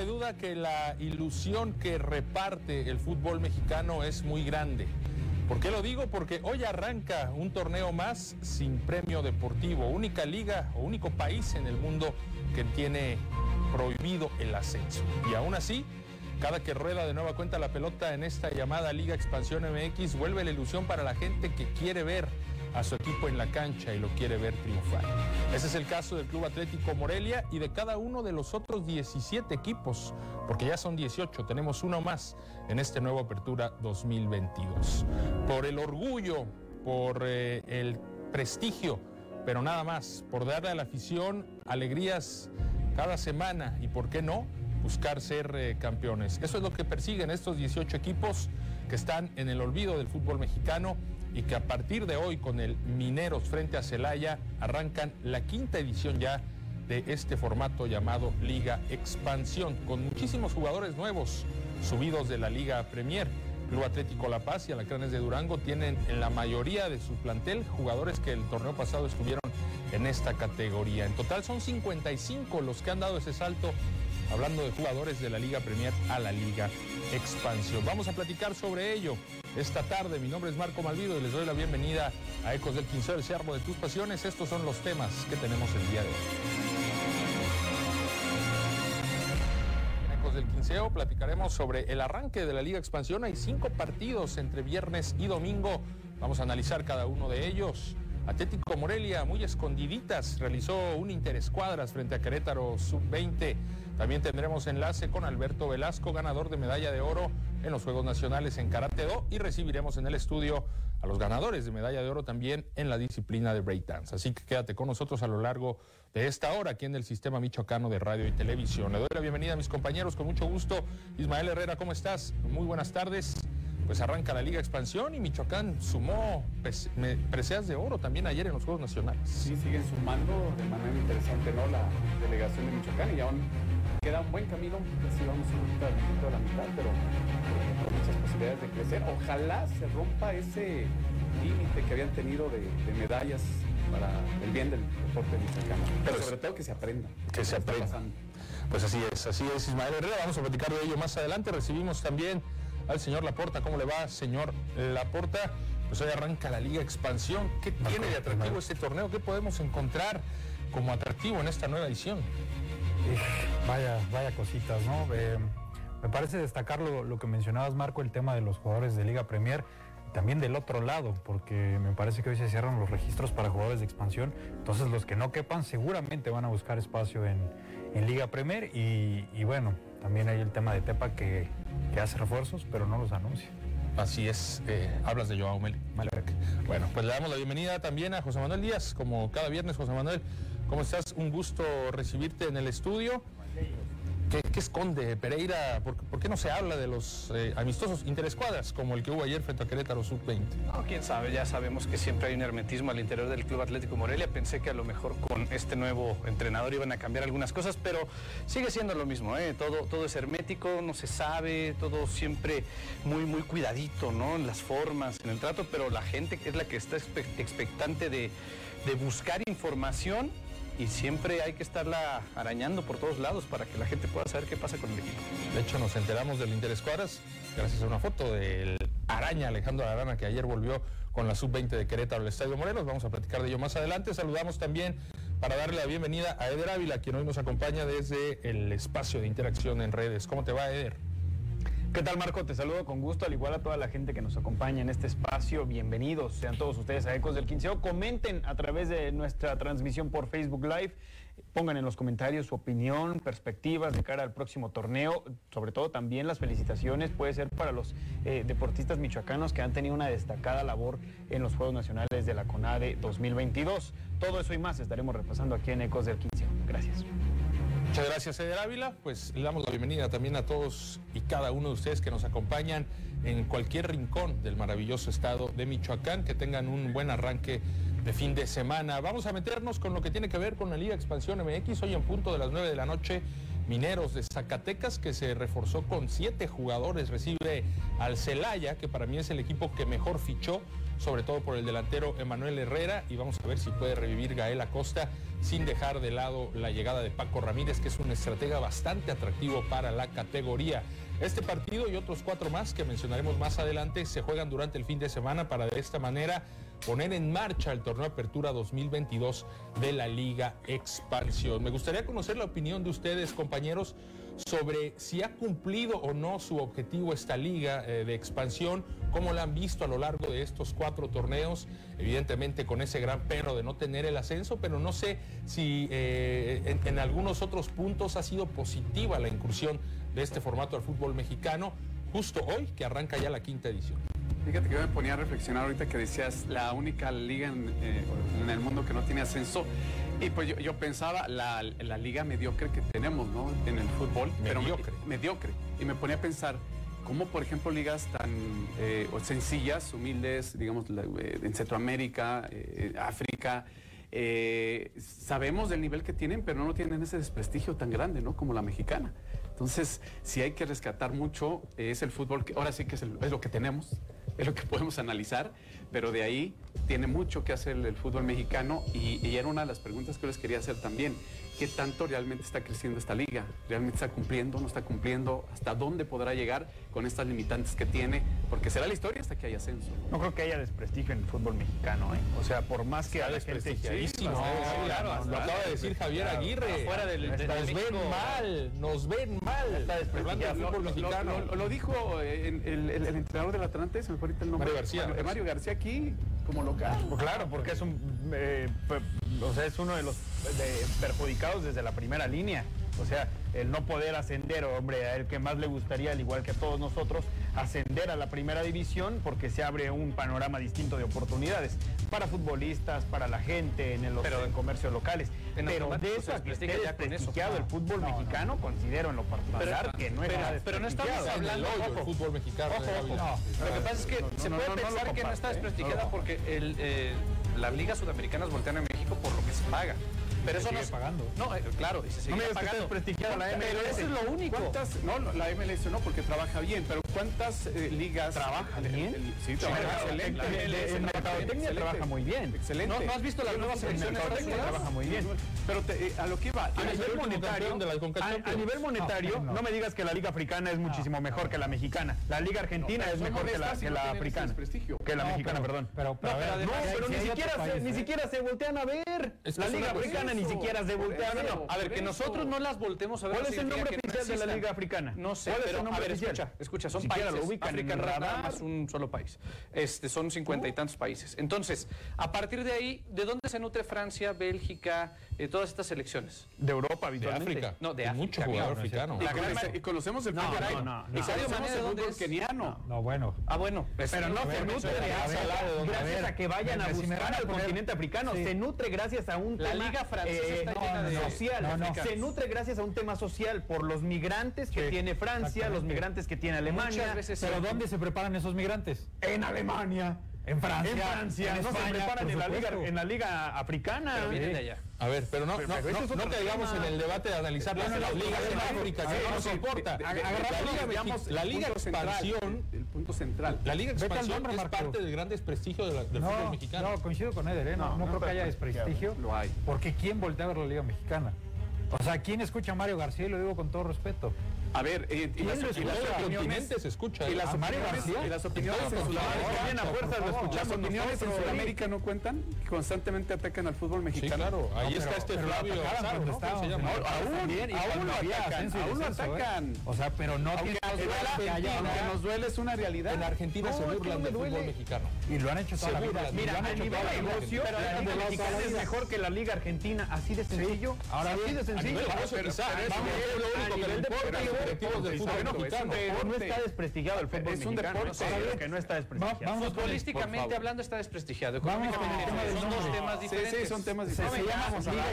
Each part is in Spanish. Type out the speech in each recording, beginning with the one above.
cabe duda que la ilusión que reparte el fútbol mexicano es muy grande. ¿Por qué lo digo? Porque hoy arranca un torneo más sin premio deportivo, única liga o único país en el mundo que tiene prohibido el ascenso. Y aún así, cada que rueda de nueva cuenta la pelota en esta llamada Liga Expansión MX, vuelve la ilusión para la gente que quiere ver a su equipo en la cancha y lo quiere ver triunfar. Ese es el caso del Club Atlético Morelia y de cada uno de los otros 17 equipos, porque ya son 18, tenemos uno más en este nuevo Apertura 2022. Por el orgullo, por eh, el prestigio, pero nada más, por darle a la afición alegrías cada semana y, ¿por qué no?, buscar ser eh, campeones. Eso es lo que persiguen estos 18 equipos que están en el olvido del fútbol mexicano y que a partir de hoy con el Mineros frente a Celaya arrancan la quinta edición ya de este formato llamado Liga Expansión, con muchísimos jugadores nuevos subidos de la Liga Premier. Club Atlético La Paz y Alacranes de Durango tienen en la mayoría de su plantel jugadores que el torneo pasado estuvieron en esta categoría. En total son 55 los que han dado ese salto, hablando de jugadores de la Liga Premier a la Liga Expansión. Vamos a platicar sobre ello esta tarde. Mi nombre es Marco Malvido y les doy la bienvenida a Ecos del Quinceo, el Cerro de tus pasiones. Estos son los temas que tenemos el día de hoy. En Ecos del Quinceo platicaremos sobre el arranque de la Liga Expansión. Hay cinco partidos entre viernes y domingo. Vamos a analizar cada uno de ellos. Atlético Morelia, muy escondiditas, realizó un interescuadras frente a Querétaro Sub-20. También tendremos enlace con Alberto Velasco, ganador de medalla de oro en los Juegos Nacionales en Karate Do y recibiremos en el estudio a los ganadores de medalla de oro también en la disciplina de breakdance. Así que quédate con nosotros a lo largo de esta hora aquí en el Sistema Michoacano de Radio y Televisión. Le doy la bienvenida a mis compañeros con mucho gusto. Ismael Herrera, ¿cómo estás? Muy buenas tardes. Pues arranca la Liga Expansión y Michoacán sumó preseas de oro también ayer en los Juegos Nacionales. Sí, siguen sumando de manera interesante, ¿no? La delegación de Michoacán y aún queda un buen camino, así vamos ahorita a la mitad, pero con muchas posibilidades de crecer. Ojalá se rompa ese límite que habían tenido de, de, medallas para el bien del deporte michoacano. Pero, pero sobre todo que se aprenda. Que se aprenda. Pues así es, así es Ismael Herrera, vamos a platicar de ello más adelante. Recibimos también al señor Laporta. ¿Cómo le va, señor Laporta? Pues hoy arranca la Liga Expansión. ¿Qué tiene de atractivo este torneo? ¿Qué podemos encontrar como atractivo en esta nueva edición? Vaya, vaya cositas, ¿no? Eh, me parece destacar lo, que mencionabas, Marco, el tema de los jugadores de Liga Premier. También del otro lado, porque me parece que hoy se cierran los registros para jugadores de expansión. Entonces los que no quepan seguramente van a buscar espacio en, en Liga Premier. Y, bueno, también hay el tema de Tepa que, que hace refuerzos, pero no los anuncia. Así es, eh, hablas de Joao Malek. Bueno, pues le damos la bienvenida también a José Manuel Díaz, como cada viernes, José Manuel. ¿Cómo estás? Un gusto recibirte en el estudio. ¿Qué, esconde Pereira? ¿Por, ¿Por, qué no se habla de los eh, amistosos interescuadras como el que hubo ayer frente a Querétaro Sub-20? No, quién sabe, ya sabemos que siempre hay un hermetismo al interior del Club Atlético Morelia. Pensé que a lo mejor con este nuevo entrenador iban a cambiar algunas cosas, pero sigue siendo lo mismo, ¿eh? todo, todo es hermético, no se sabe, todo siempre muy, muy cuidadito, ¿no? En las formas, en el trato, pero la gente es la que está expectante de buscar información y siempre hay que estarla arañando por todos lados para que la gente pueda saber qué pasa con el equipo. De hecho, nos enteramos del Interescuadras gracias a una foto del Araña, Alejandro Arana, que ayer volvió con la sub-20 de Querétaro al Estadio Morelos. Vamos a platicar de ello más adelante. Saludamos también para darle la bienvenida a Eder Ávila, quien hoy nos acompaña desde el espacio de interacción en redes. ¿Cómo te va, Eder? ¿Qué tal Marco? Te saludo con gusto, al igual a toda la gente que nos acompaña en este espacio. Bienvenidos sean todos ustedes a Ecos del Quinceo. Comenten a través de nuestra transmisión por Facebook Live. Pongan en los comentarios su opinión, perspectivas de cara al próximo torneo. Sobre todo también las felicitaciones puede ser para los eh, deportistas michoacanos que han tenido una destacada labor en los Juegos Nacionales de la CONADE 2022. Todo eso y más estaremos repasando aquí en Ecos del Quinceo. Gracias. Muchas gracias, Eder Ávila. Pues le damos la bienvenida también a todos y cada uno de ustedes que nos acompañan en cualquier rincón del maravilloso estado de Michoacán. Que tengan un buen arranque de fin de semana. Vamos a meternos con lo que tiene que ver con la Liga Expansión MX. Hoy en punto de las 9 de la noche, Mineros de Zacatecas, que se reforzó con siete jugadores, recibe al Celaya, que para mí es el equipo que mejor fichó sobre todo por el delantero Emanuel Herrera, y vamos a ver si puede revivir Gael Acosta sin dejar de lado la llegada de Paco Ramírez, que es un estratega bastante atractivo para la categoría. Este partido y otros cuatro más que mencionaremos más adelante se juegan durante el fin de semana para de esta manera poner en marcha el torneo Apertura 2022 de la Liga Expansión. Me gustaría conocer la opinión de ustedes, compañeros, sobre si ha cumplido o no su objetivo esta liga eh, de expansión, cómo la han visto a lo largo de estos cuatro torneos, evidentemente con ese gran perro de no tener el ascenso, pero no sé si eh, en, en algunos otros puntos ha sido positiva la incursión de este formato al fútbol mexicano, justo hoy que arranca ya la quinta edición. Fíjate que yo me ponía a reflexionar ahorita que decías la única liga en, eh, en el mundo que no tiene ascenso. Y pues yo, yo pensaba la, la liga mediocre que tenemos, ¿no? En el fútbol. Pero Mediocre. me- mediocre. Y me ponía a pensar cómo, por ejemplo, ligas tan eh, sencillas, humildes, digamos, eh, en Centroamérica, eh, África, eh, sabemos del nivel que tienen, pero no tienen ese desprestigio tan grande, ¿no? Como la mexicana. Entonces, si hay que rescatar mucho, es el fútbol, que ahora sí que es, el- es lo que tenemos, es lo que podemos analizar, pero de ahí tiene mucho que hacer el fútbol mexicano y, era una de las preguntas que les quería hacer también. ¿Qué tanto realmente está creciendo esta liga? ¿Realmente está cumpliendo? ¿No está cumpliendo? ¿Hasta dónde podrá llegar con estas limitantes que tiene? Porque será la historia hasta que haya ascenso. No creo que haya desprestigio en el fútbol mexicano, ¿eh? O sea, por más que a la gente... desprestigiadísimo. Sí, No, claro, lo acaba de decir Javier Aguirre. Afuera del- nos de- de ven mal, nos ven mal. Hablando del Lo, fútbol lo- mexicano. lo- dijo eh, el, el- el entrenador del Atlante, se me fue ahorita el nombre. Mario García. Mario, Mario García aquí como local. Pues claro, porque es un, eh, o sea, es uno de los de- perjudicados desde la primera línea. O sea, el no poder ascender, hombre, a el que más le gustaría, al igual que a todos nosotros, ascender a la primera división porque se abre un panorama distinto de oportunidades para futbolistas, para la gente en el Pero- en comercios locales. en Pero de eso a que esté desprestigiado el fútbol mexicano, considero en lo particular que no pero- está pero no estamos hablando, hoyo, el ojo. fútbol mexicano. Ojo, ojo. Ávila. Lo que pasa es que se puede pensar que no está ¿eh? desprestigiada porque el, eh, las ligas sudamericanas voltean a México por lo que se paga. Pero eso no es- pagando. No, eh, claro, y se sigue No me pagando. desprestigiada la Pero MLS. eso es lo único. ¿Cuántas? No, la MLS no, porque trabaja bien, pero ¿cuántas eh, ligas? ¿Trabaja el- el- bien? el- sí, trabaja claro, excelente. en- MLS en trabaja mercadotecnia excelente. trabaja muy bien. Excelente. ¿No- no has visto las nuevas selecciones? Trabaja muy bien. Pero te- eh, a lo que iba, A nivel monetario, de a, a nivel monetario, No, no, no. me digas que la liga africana es muchísimo mejor que la mexicana. La liga argentina pero es mejor que la, que la africana. Que la mexicana, pero- perdón. pero- pero no, pero ni siquiera, se, ni países- siquiera se voltean a ver. La liga una- africana ni siquiera se voltea ver. eso. A ver, que nosotros no las voltemos a ver. ¿Cuál no es el nombre no oficial de la liga africana? No sé, ¿Cuál es el pero a ver, escucha, escucha, son países. lo ubican África no radar. más un solo país. Este, son cincuenta y tantos países. Entonces, a partir de ahí, ¿de dónde se nutre Francia, Bélgica, eh, todas estas selecciones? De Europa, De habitualmente. África. No, de África, Mucho jugador africano. Y, La y conocemos el No, fútbol. no, no, Y no. El ¿de dónde fútbol keniano. No, bueno. Ah, bueno. pues, Pero no se nutre gracias, de a que vayan a buscar al continente africano. Sí. Se nutre gracias a un La tema liga francesa eh, está no, llena de social. no, no. Se nutre gracias a un tema social por los migrantes que Sí, tiene Francia, los migrantes que tiene Alemania. Muchas veces Pero sí. ¿dónde se preparan esos migrantes? En Alemania. En Francia. En Francia. en no España, se preparan por en la, liga, supuesto. en la liga africana. Pero vienen de allá. A ver, pero no, Pero- no, pero no- es otro no caigamos en el debate de analizar las, No, no, las no, ligas en África, que no nos importa. La Liga, Expansión, el punto central. la Liga Expansión es parte del gran desprestigio de la- del fútbol No, mexicano. no, coincido con Eder, ¿eh? no, creo que haya desprestigio. Lo hay. Porque ¿quién voltea a ver la Liga Mexicana? O sea, ¿quién escucha a Mario García? Y lo digo con todo respeto. A ver, eh, y, ¿Quién las, lo y las opiniones, se escucha. y ¿eh? las ¿A Mario opiniones, García? y las opiniones en Sudamérica. a lo escuchamos Las opiniones en Sudamérica no cuentan, constantemente atacan al fútbol Sí, mexicano. claro. Ahí No, está pero- este pero Flavio ¿no? Aún, lo atacan, aún lo ¿eh? atacan. O sea, pero no tiene aunque nos duele, es una realidad. En Argentina se burlan del fútbol mexicano. Y lo han hecho toda la vida. Mira, a nivel vida. negocio, Pero la de liga mexicana es mejor que la liga argentina. Así de sencillo. Ahora así bien, de a sencillo. ¿eh? Vamos, es lo único que le importa, directivos del fútbol mexicano. No está desprestigiado el fútbol Es un mexicano. deporte. Que no está desprestigiado. Futbolísticamente hablando está desprestigiado. Económicamente son dos temas diferentes. sí, son temas Se- se diferentes.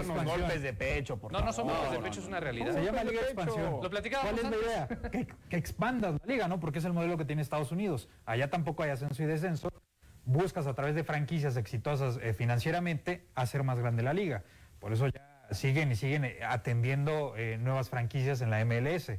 llama golpes de pecho, por No, no son golpes de pecho, es una realidad. Se llama Liga de. Expansión. Lo platicábamos ¿Cuál es la idea? que expandas la liga, ¿no? Porque es el modelo que tiene Estados Unidos. Allá tampoco hay ascenso y descenso. Buscas a través de franquicias exitosas eh, financieramente hacer más grande la liga. Por eso ya siguen y siguen eh, atendiendo eh, nuevas franquicias en la MLS.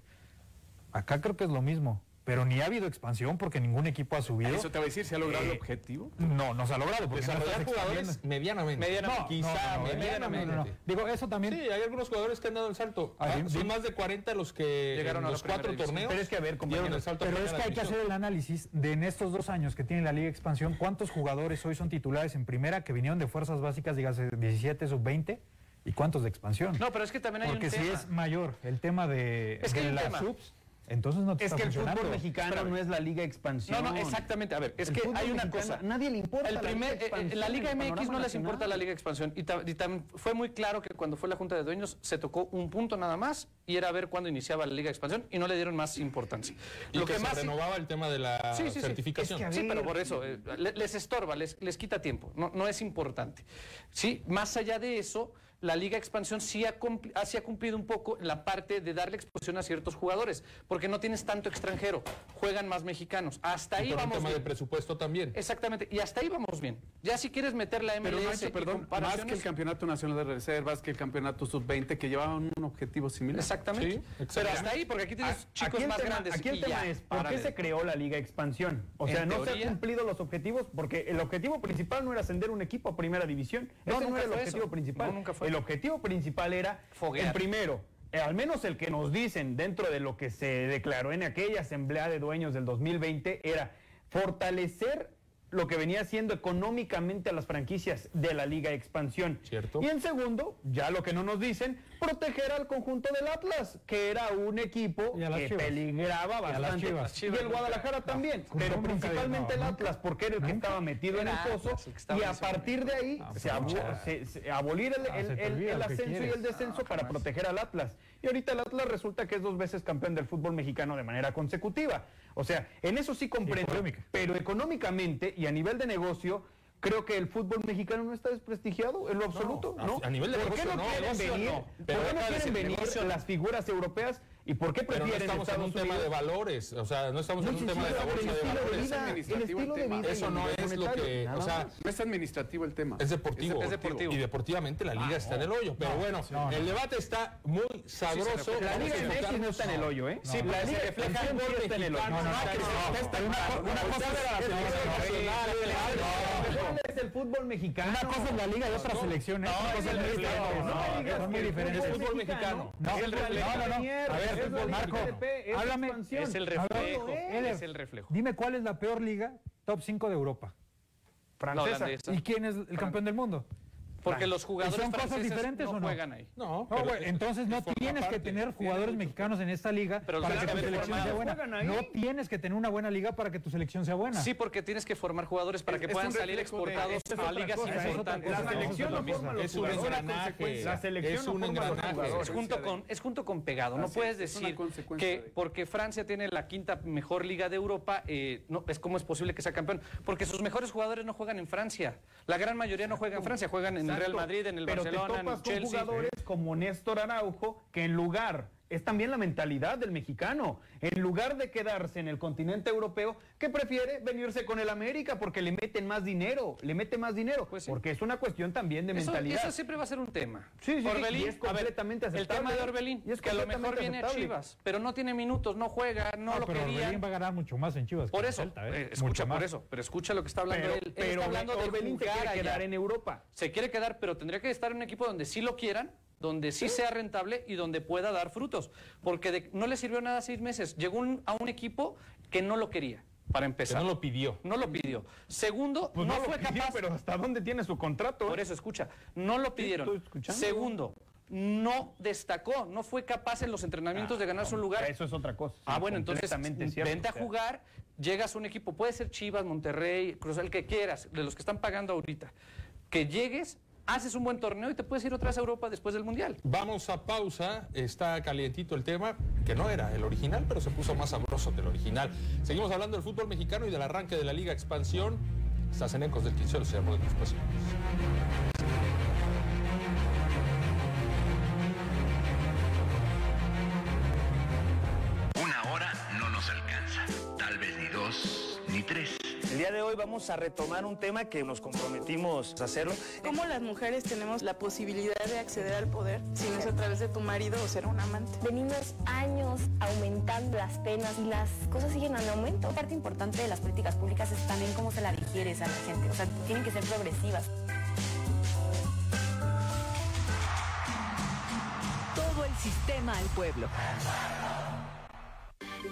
Acá creo que es lo mismo. Pero ni ha habido expansión porque ningún equipo ha subido. Eso te va a decir si ha logrado el Eh, objetivo. No, no se ha logrado. Porque no Desarrollar estás jugadores medianamente. Medianamente. No, Quizá no, no, no, medianamente. no, no, no. Digo, eso también. Sí, hay algunos jugadores que han dado el salto. Ah, Ah, sí, son sí. más de 40 los que Llegaron en a los cuatro división. torneos. Pero es que, a ver, dieron compañero, el salto a Pero es que hay que hacer el análisis de en estos dos años que tiene la Liga Expansión, cuántos jugadores hoy son titulares en primera que vinieron de fuerzas básicas, dígase 17, sub-20, y cuántos de expansión. No, pero es que también hay Porque un si tema. es mayor el tema de, Es que de hay un las tema. subs, entonces no te Es está que el fútbol mexicano Espérame. no es la Liga Expansión. No, no, exactamente. A ver, es El que hay una mexicano, cosa. Nadie le importa. El la primer, Liga eh, eh, la Liga MX no les importa la Liga Expansión. Y, ta- y tam- fue muy claro que cuando fue la Junta de Dueños se tocó un punto nada más y era ver cuándo iniciaba la Liga Expansión y no le dieron más importancia. Y que, se renovaba el tema de la Sí, sí, sí. certificación. Es que a Sí, ver. pero por eso, eh, le- les estorba, les, les quita tiempo, no, no es importante. Sí, más allá de eso, la Liga Expansión sí ha, ah, sí ha cumplido un poco la parte de darle exposición a ciertos jugadores, porque no tienes tanto extranjero, juegan más mexicanos. Hasta Y ahí por un vamos tema de presupuesto también. Exactamente, y hasta ahí vamos bien. Ya si quieres meter la MLS Pero Nacho, y perdón, más que el Campeonato Nacional de Reservas, que el Campeonato Sub-20, que llevaban un objetivo similar. Exactamente. Sí, Pero hasta ahí, porque aquí tienes A- chicos aquí más tema, grandes. Aquí el y tema ya, es, ¿por qué se creó la Liga Expansión? O En sea, no se han cumplido los objetivos porque el objetivo principal no era ascender un equipo a primera división. No, Ese no era el objetivo eso. principal. No, nunca fue. El objetivo principal era, Foguear. el primero, eh, al menos el que nos dicen dentro de lo que se declaró en aquella asamblea de dueños del 2020, era fortalecer lo que venía siendo económicamente a las franquicias de la Liga Expansión. Cierto. Y en segundo, ya lo que no nos dicen, proteger al conjunto del Atlas, que era un equipo que Chivas. peligraba Y bastante. Chivas. Y el Guadalajara también, pero principalmente el no, Atlas, porque era el que estaba metido en el pozo. Y a partir de ahí Ah, se, pues, abo- mucha- se- se- abolir el, Ah, ascenso y el descenso para proteger al Atlas. Y ahorita el Atlas resulta que es dos veces campeón del fútbol mexicano de manera consecutiva. O sea, en eso sí comprendo. Pero económicamente y a nivel de negocio, creo que el fútbol mexicano no está desprestigiado en lo absoluto. ¿no? a nivel de ¿Por qué negocio no no, quieren negocio venir, no. ¿por qué no quieren venir negocio las figuras europeas y por qué Pero no prefieren estamos en un tema de valores, o sea, no estamos en un tema de la sencillo, bolsa el de estilo de valores. el administrativo estilo el de tema. Eso no es lo que, o sea. No es administrativo el tema. Es deportivo. Es deportivo. Y deportivamente la liga está en el hoyo. Pero bueno, no, no. el debate está muy sabroso. La Liga a MX no está en el hoyo, ¿eh? Sí, la Liga refleja el gol sí está en el hoyo. No, no, no, una co- una cosa es la selección nacional, ¿Cuál es el fútbol mexicano? Una cosa es la liga y otra selección, ¿eh? Una es el es diferente. no, No, son muy que el. Es fútbol mexicano. No, Es no, no, no. A ver, Es la Liga Marco, GDP, es háblame. expansión. Es el reflejo, Eder, es el reflejo. Dime cuál es la peor liga top 5 de Europa. Francesa. ¿Y quién es el campeón del mundo? Porque los jugadores ¿Y son cosas diferentes no o no? juegan ahí. No, No, entonces no tienes que tener jugadores mexicanos en esta liga Pero para los que tu selección sea buena. Juegan ahí. No tienes que tener una buena liga para que tu selección sea buena. Sí, porque tienes que formar jugadores para que Es- puedan salir de- exportados a ligas cosa, importantes. La selección no Es forma los Es un engranaje. La selección Es un engranaje. Es junto, con, es junto con pegado. No puedes decir que porque Francia tiene la quinta mejor liga de Europa, eh, no, es cómo es posible que sea campeón. Porque sus mejores jugadores no juegan en Francia. La gran mayoría no juega en Francia, juegan en el Real. Madrid, en el Pero te Barcelona, topas en con Chelsea. jugadores como Néstor Araujo, que en lugar, es también la mentalidad del mexicano, en lugar de quedarse en el continente europeo, que prefiere venirse con el América porque le meten más dinero, le mete más dinero, Pues sí. porque es una cuestión también de Eso, mentalidad. eso siempre va a ser un tema. Sí, sí, Orbelín, y es ver, completamente el aceptable. tema de Orbelín, Y es que a lo mejor viene a. Chivas, pero no tiene minutos, no juega, no, No, lo pero querían. Orbelín va a ganar mucho más en Chivas. Por eso, Celta, ¿eh? eh, escucha por eso, pero escucha lo que está hablando Pero, él. Él pero está hablando de Orbelín se jugar quiere allá. quedar en Europa. Se quiere quedar, pero tendría que estar en un equipo donde sí lo quieran, donde sí, sea rentable y donde pueda dar frutos. Porque de- no le sirvió nada seis meses. Llegó un- a un equipo que no lo quería, para Que empezar. no lo pidió. No lo pidió. Segundo, Pues no, no, lo fue pidió, capaz. pero ¿hasta dónde tiene su contrato? Por eso, escucha, no lo pidieron. Segundo, no destacó, no fue capaz en los entrenamientos de ganarse un lugar. Eso es otra cosa. Ah, bueno, entonces cierto. vente a jugar, llegas a un equipo, puede ser Chivas, Monterrey, Cruz, el que quieras, de los que están pagando ahorita. Que llegues, haces un buen torneo y te puedes ir otra vez a Europa después del Mundial. Vamos a pausa, está calientito el tema, que no era el original, pero se puso más sabroso que el original. Seguimos hablando del fútbol mexicano y del arranque de la Liga Expansión. Estás en Ecos del Quinceo, se llamó de tus Una El día de hoy vamos a retomar un tema que nos comprometimos a hacerlo. ¿Cómo las mujeres tenemos la posibilidad de acceder al poder si no es a través de tu marido o ser un amante? Venimos años aumentando las penas y las cosas siguen en aumento. Parte importante de las políticas públicas es también cómo se la digieres a la gente. O sea, tienen que ser progresivas. Todo el sistema al pueblo.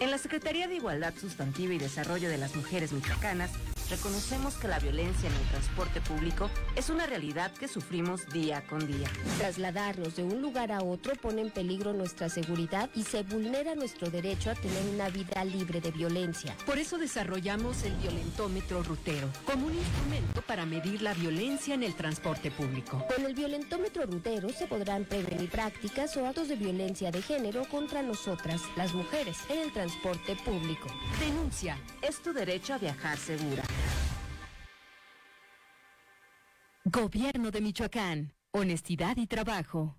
En la Secretaría de Igualdad Sustantiva y Desarrollo de las Mujeres Michoacanas, reconocemos que la violencia en el transporte público es una realidad que sufrimos día con día. Trasladarnos de un lugar a otro pone en peligro nuestra seguridad y se vulnera nuestro derecho a tener una vida libre de violencia. Por eso desarrollamos el violentómetro rutero como un instrumento para medir la violencia en el transporte público. Con el violentómetro rutero se podrán prevenir prácticas o actos de violencia de género contra nosotras, las mujeres, en el transporte público. Denuncia. Es tu derecho a viajar segura. Gobierno de Michoacán. Honestidad y trabajo.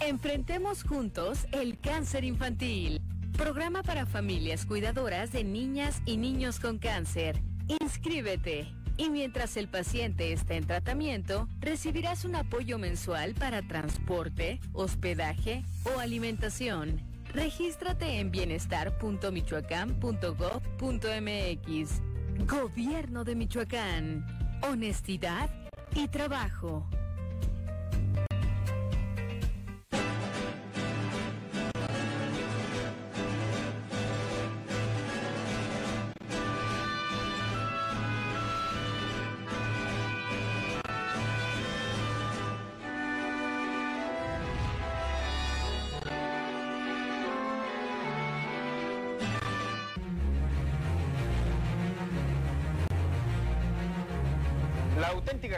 Enfrentemos juntos el cáncer infantil. Programa para familias cuidadoras de niñas y niños con cáncer. Inscríbete. Y mientras el paciente está en tratamiento, recibirás un apoyo mensual para transporte, hospedaje o alimentación. Regístrate en bienestar.michoacán.gov.mx. Gobierno de Michoacán. Honestidad y trabajo.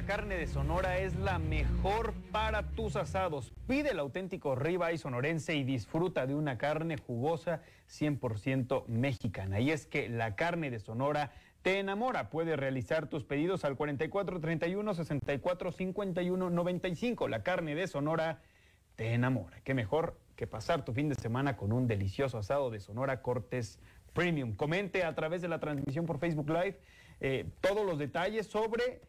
Auténtica carne de Sonora es la mejor para tus asados. Pide el auténtico ribeye sonorense y disfruta de una carne jugosa 100% mexicana. Y es que la carne de Sonora te enamora. Puedes realizar tus pedidos al 44 31 64 51 95. La carne de Sonora te enamora. Qué mejor que pasar tu fin de semana con un delicioso asado de Sonora Cortes Premium. Comente a través de la transmisión por Facebook Live eh, todos los detalles sobre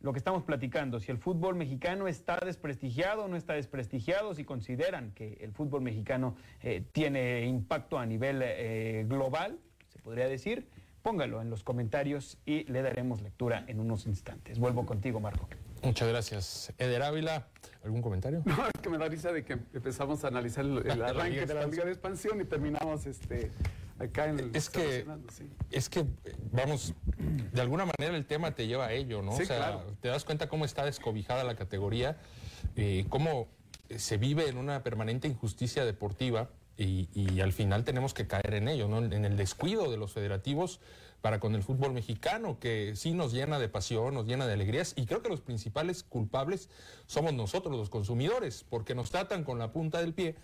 lo que estamos platicando, si el fútbol mexicano está desprestigiado o no está desprestigiado, si consideran que el fútbol mexicano eh, tiene impacto a nivel eh, global, se podría decir, póngalo en los comentarios y le daremos lectura en unos instantes. Vuelvo contigo, Marco. Muchas gracias. Eder Ávila, ¿algún comentario? No, es que me da risa de que empezamos a analizar el, el arranque de la Liga de Expansión y terminamos este acá en el es que sí. es que vamos de alguna manera el tema te lleva a ello no Sí, o sea claro. te das cuenta cómo está descobijada la categoría eh, cómo se vive en una permanente injusticia deportiva y, y al final tenemos que caer en ello no en el descuido de los federativos para con el fútbol mexicano que sí nos llena de pasión nos llena de alegrías y creo que los principales culpables somos nosotros los consumidores porque nos tratan con la punta del pie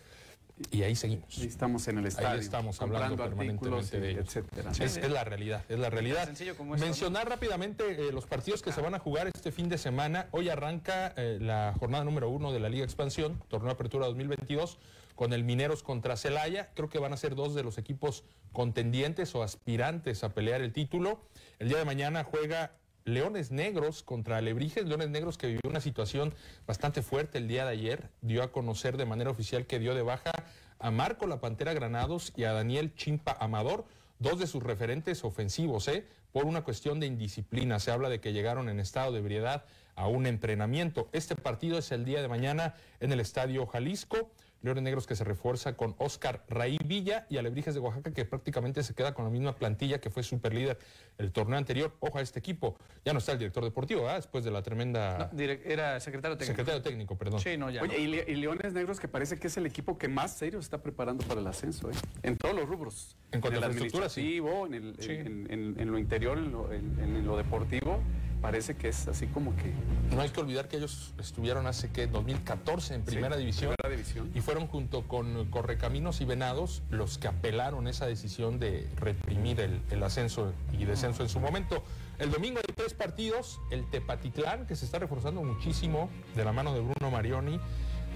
y ahí seguimos. Ahí estamos en el estadio. Ahí estamos hablando permanentemente de ellos. etcétera. Es, es la realidad, es la realidad. sencillo como esto, Mencionar rápidamente eh, los partidos que se van a jugar este fin de semana. Hoy arranca eh, la jornada número uno de la Liga Expansión, Torneo Apertura 2022, con el Mineros contra Celaya. Creo que van a ser dos de los equipos contendientes o aspirantes a pelear el título. El día de mañana juega Leones Negros contra Alebrijes, Leones Negros que vivió una situación bastante fuerte el día de ayer, dio a conocer de manera oficial que dio de baja a Marco La Pantera Granados y a Daniel Chimpa Amador, dos de sus referentes ofensivos, ¿eh? por una cuestión de indisciplina. Se habla de que llegaron en estado de ebriedad a un entrenamiento. Este partido es el día de mañana en el Estadio Jalisco. Leones Negros que se refuerza con Oscar Raí Villa y Alebrijes de Oaxaca que prácticamente se queda con la misma plantilla que fue superlíder el torneo anterior. Ojo a este equipo. Ya no está el director deportivo, después de la tremenda... era secretario técnico. Secretario técnico, perdón. Sí, no, ya Oye, Y, Leones Negros que parece que es el equipo que más serio se está preparando para el ascenso, ¿eh? en todos los rubros. En cuanto a la estructura, sí. En, en, en, lo interior, en lo deportivo parece que es así como que... No hay que olvidar que ellos estuvieron hace que 2014 en primera, división, división, y fueron junto con Correcaminos y Venados los que apelaron esa decisión de reprimir el, ascenso y descenso en su momento. El domingo hay tres partidos, el Tepatitlán, que se está reforzando muchísimo de la mano de Bruno Marioni.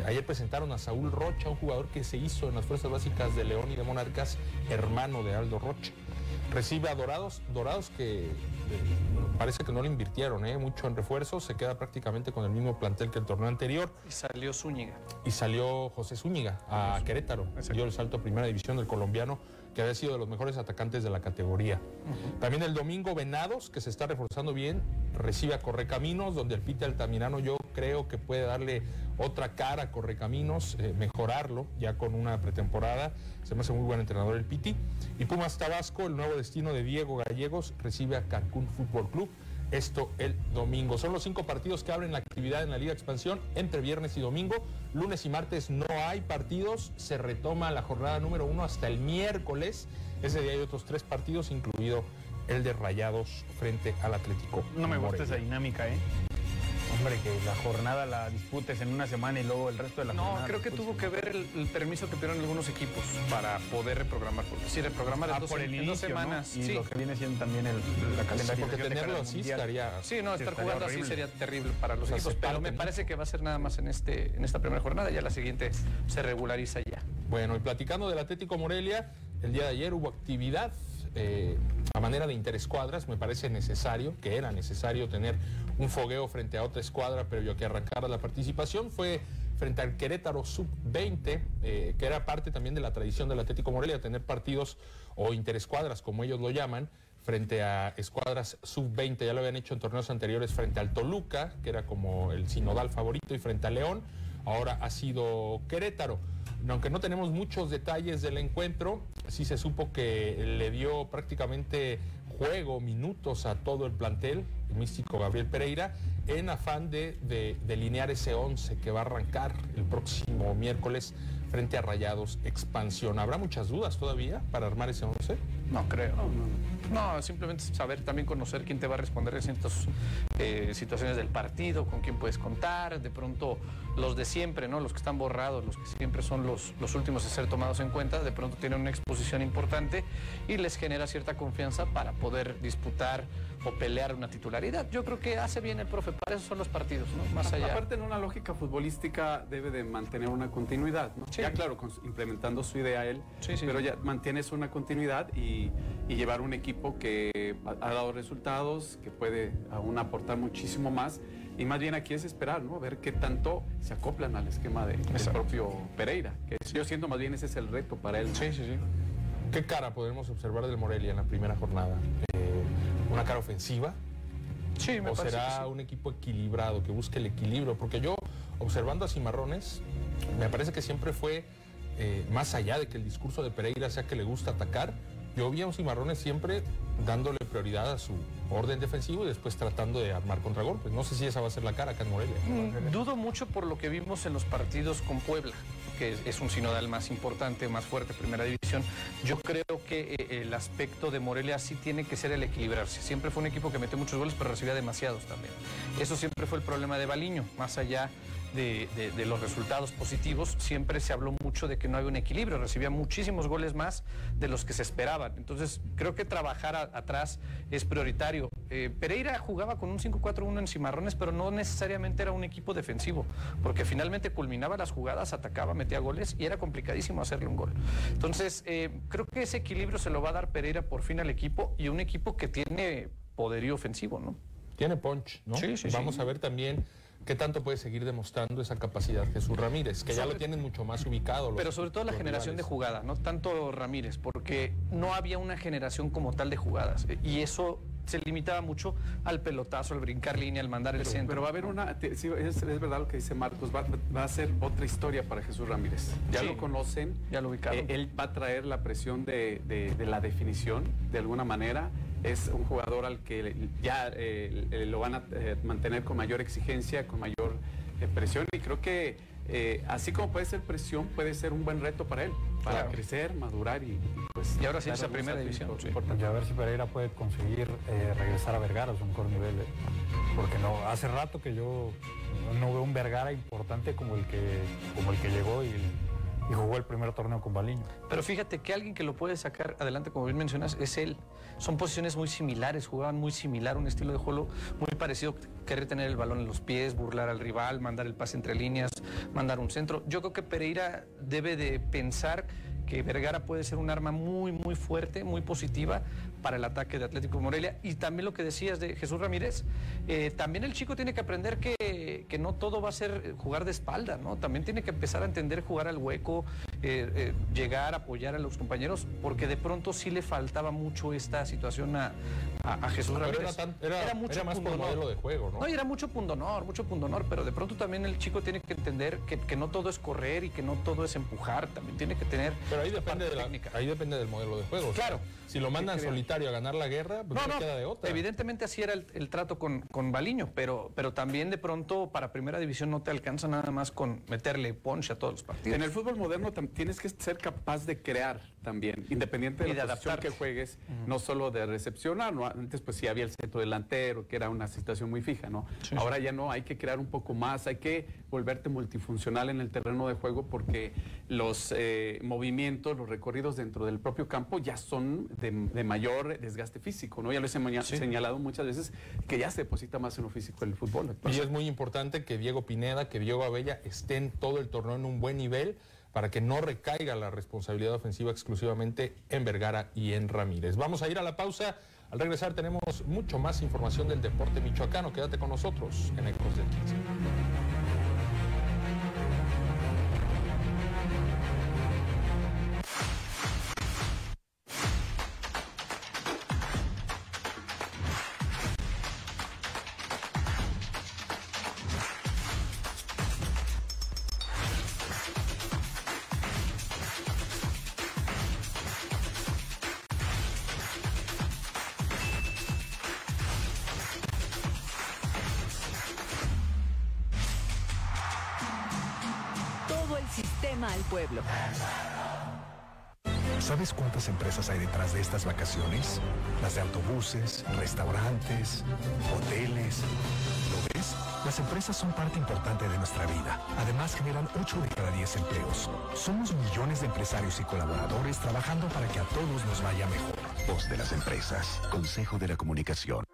Ayer presentaron a Saúl Rocha, un jugador que se hizo en las fuerzas básicas de León y de Monarcas, hermano de Aldo Rocha. Recibe a Dorados, Dorados que eh, parece que no le invirtieron ¿eh? mucho en refuerzos, se queda prácticamente con el mismo plantel que el torneo anterior. Y salió Zúñiga. Y salió José Zúñiga a Querétaro, dio el salto a primera división del colombiano que había sido de los mejores atacantes de la categoría. También el domingo Venados, que se está reforzando bien, recibe a Correcaminos, donde el Pite Altamirano yo creo que puede darle otra cara a Correcaminos, eh, mejorarlo ya con una pretemporada. Se me hace muy buen entrenador el Piti. Y Pumas Tabasco, el nuevo destino de Diego Gallegos, recibe a Cancún Fútbol Club esto el domingo. Son los cinco partidos que abren la actividad en la Liga Expansión entre viernes y domingo. Lunes y martes no hay partidos. Se retoma la jornada número uno hasta el miércoles. Ese día hay otros tres partidos, incluido el de Rayados frente al Atlético. No me gusta esa dinámica, ¿eh? Hombre, que la jornada la disputes en una semana y luego el resto de la no, jornada. No, creo que tuvo que ver el, permiso que pidieron algunos equipos para poder reprogramar. Porque si reprogramar ah, en, dos, por el inicio, semanas. Y lo que viene siendo también el, la calendarización. porque tenerlo así estaría. Sí, no, estar jugando así sería terrible para los equipos. Pero me parece que va a ser nada más en, este, en esta primera jornada. Ya la siguiente se regulariza ya. Bueno, y platicando del Atlético Morelia, el día de ayer hubo actividad eh, a manera de interescuadras, me parece necesario, que era necesario tener un fogueo frente a otra escuadra, pero yo que arrancara la participación fue frente al Querétaro Sub-20, eh, que era parte también de la tradición del Atlético Morelia, tener partidos o interescuadras, como ellos lo llaman, frente a escuadras sub-20, ya lo habían hecho en torneos anteriores frente al Toluca, que era como el sinodal favorito, y frente a León, ahora ha sido Querétaro aunque no tenemos muchos detalles del encuentro, sí se supo que le dio prácticamente juego, minutos a todo el plantel, el místico Gabriel Pereira, en afán de, delinear ese 11 que va a arrancar el próximo miércoles frente a Rayados Expansión. ¿Habrá muchas dudas todavía para armar ese 11? No creo. No, simplemente saber también conocer quién te va a responder en ciertas eh, situaciones del partido, con quién puedes contar, de pronto los de siempre, ¿no? Los que están borrados, los que siempre son los, los últimos a ser tomados en cuenta, de pronto tienen una exposición importante y les genera cierta confianza para poder disputar o pelear una titularidad. Yo creo que hace bien el profe, para eso son los partidos, ¿no? Más allá. Aparte, en una lógica futbolística debe de mantener una continuidad, ¿no? Ya claro, implementando su idea él, pero ya mantienes una continuidad y, llevar un equipo que ha, dado resultados, que puede aún aportar muchísimo más. Y más bien aquí es esperar, ¿no? Ver qué tanto se acoplan al esquema de, del propio Pereira. Que yo siento más bien ese es el reto para él. Sí, sí, sí. ¿Qué cara podemos observar del Morelia en la primera jornada? Eh, ¿Una cara ofensiva? Sí, me ¿O será un equipo equilibrado, que busque el equilibrio? Porque yo, observando a Cimarrones, me parece que siempre fue, eh, más allá de que el discurso de Pereira sea que le gusta atacar, yo vi a un Cimarrones siempre dándole prioridad a su orden defensivo y después tratando de armar contragolpes. No sé si esa va a ser la cara acá en Morelia. Mm, dudo mucho por lo que vimos en los partidos con Puebla que es un sinodal más importante, más fuerte, primera división. Yo creo que eh, el aspecto de Morelia sí tiene que ser el equilibrarse. Siempre fue un equipo que metió muchos goles, pero recibía demasiados también. Eso siempre fue el problema de Baliño, más allá de, los resultados positivos, siempre se habló mucho de que no había un equilibrio, recibía muchísimos goles más de los que se esperaban. Entonces, creo que trabajar atrás es prioritario. Eh, Pereira jugaba con un 5-4-1 en Cimarrones, pero no necesariamente era un equipo defensivo, porque finalmente culminaba las jugadas, atacaba, metía goles y era complicadísimo hacerle un gol. Entonces, eh, creo que ese equilibrio se lo va a dar Pereira por fin al equipo y un equipo que tiene poderío ofensivo, ¿no? Tiene punch, ¿no? Sí, sí, Vamos a ver también ¿qué tanto puede seguir demostrando esa capacidad Jesús Ramírez? Que ya lo tienen mucho más ubicado. pero sobre todo la generación de jugadas, no tanto Ramírez, porque no había una generación como tal de jugadas. Y eso se limitaba mucho al pelotazo, al brincar línea, al mandar el centro. Pero va a haber una, es, verdad lo que dice Marcos, va, a ser otra historia para Jesús Ramírez. Ya lo conocen, ya lo ubicaron. Eh, él va a traer la presión de, la definición, de alguna manera. Es un jugador al que ya eh, lo van a eh, mantener con mayor exigencia, con mayor presión y creo que eh, así como puede ser presión, puede ser un buen reto para él, para crecer, madurar y, pues... Y ahora sí esa primera división. Y a ver si Pereira puede conseguir eh, regresar a Vergara a su mejor nivel. Eh. Porque no, hace rato que yo no veo un Vergara importante como el que, como el que llegó y y jugó el primer torneo con Baliño. Pero fíjate que alguien que lo puede sacar adelante, como bien mencionas, es él. Son posiciones muy similares, jugaban muy similar, un estilo de juego muy parecido, querer tener el balón en los pies, burlar al rival, mandar el pase entre líneas, mandar un centro. Yo creo que Pereira debe de pensar que Vergara puede ser un arma muy, muy fuerte, muy positiva para el ataque de Atlético Morelia. Y también lo que decías de Jesús Ramírez, eh, también el chico tiene que aprender que, no todo va a ser jugar de espalda, ¿no? También tiene que empezar a entender jugar al hueco, eh, eh, llegar, apoyar a los compañeros, porque de pronto sí le faltaba mucho esta situación a, Jesús Ramírez. Era, mucho más por modelo de juego, ¿no? No, y era mucho pundonor, mucho pundonor, pero de pronto también el chico tiene que entender que, no todo es correr y que no todo es empujar, también tiene que tener... Pero ahí depende, de la, ahí depende del modelo de juego. Claro. Si lo mandan solitario a ganar la guerra, pues no, queda de otra. Evidentemente así era el, trato con, con Baliño, pero, pero también de pronto para primera división no te alcanza nada más con meterle ponche a todos los partidos. En el fútbol moderno tienes que ser capaz de crear también, independiente de la posición que juegues, no solo de recepcionar, ¿no? antes pues sí había el centro delantero, que era una situación muy fija, ¿no? Ahora ya no, hay que crear un poco más, hay que volverte multifuncional en el terreno de juego porque los eh, movimientos, los recorridos dentro del propio campo ya son de, mayor desgaste físico, ¿no? Ya lo he señalado muchas veces que ya se deposita más en lo físico el fútbol. Y es muy importante que Diego Pineda, que Diego Abella estén todo el torneo en un buen nivel para que no recaiga la responsabilidad ofensiva exclusivamente en Vergara y en Ramírez. Vamos a ir a la pausa. Al regresar tenemos mucho más información del deporte michoacano. Quédate con nosotros en Ecos del 15. Autobuses, restaurantes, hoteles. ¿Lo ves? Las empresas son parte importante de nuestra vida. Además, generan 8 de cada 10 empleos. Somos millones de empresarios y colaboradores trabajando para que a todos nos vaya mejor. Voz de las empresas. Consejo de la Comunicación.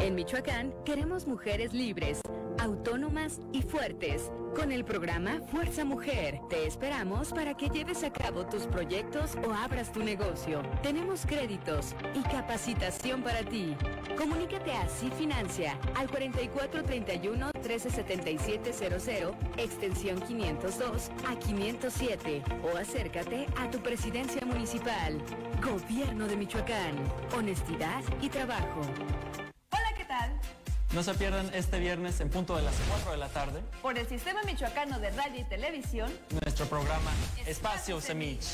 En Michoacán queremos mujeres libres, autónomas y fuertes. Con el programa Fuerza Mujer, te esperamos para que lleves a cabo tus proyectos o abras tu negocio. Tenemos créditos y capacitación para ti. Comunícate a Financia al 4431 137700, extensión 502 a 507 o acércate a tu presidencia municipal. Gobierno de Michoacán. Honestidad y trabajo. No se pierdan este viernes en punto de las 4 de la tarde. Por el Sistema Michoacano de Radio y Televisión. Nuestro programa Espacio, Semich.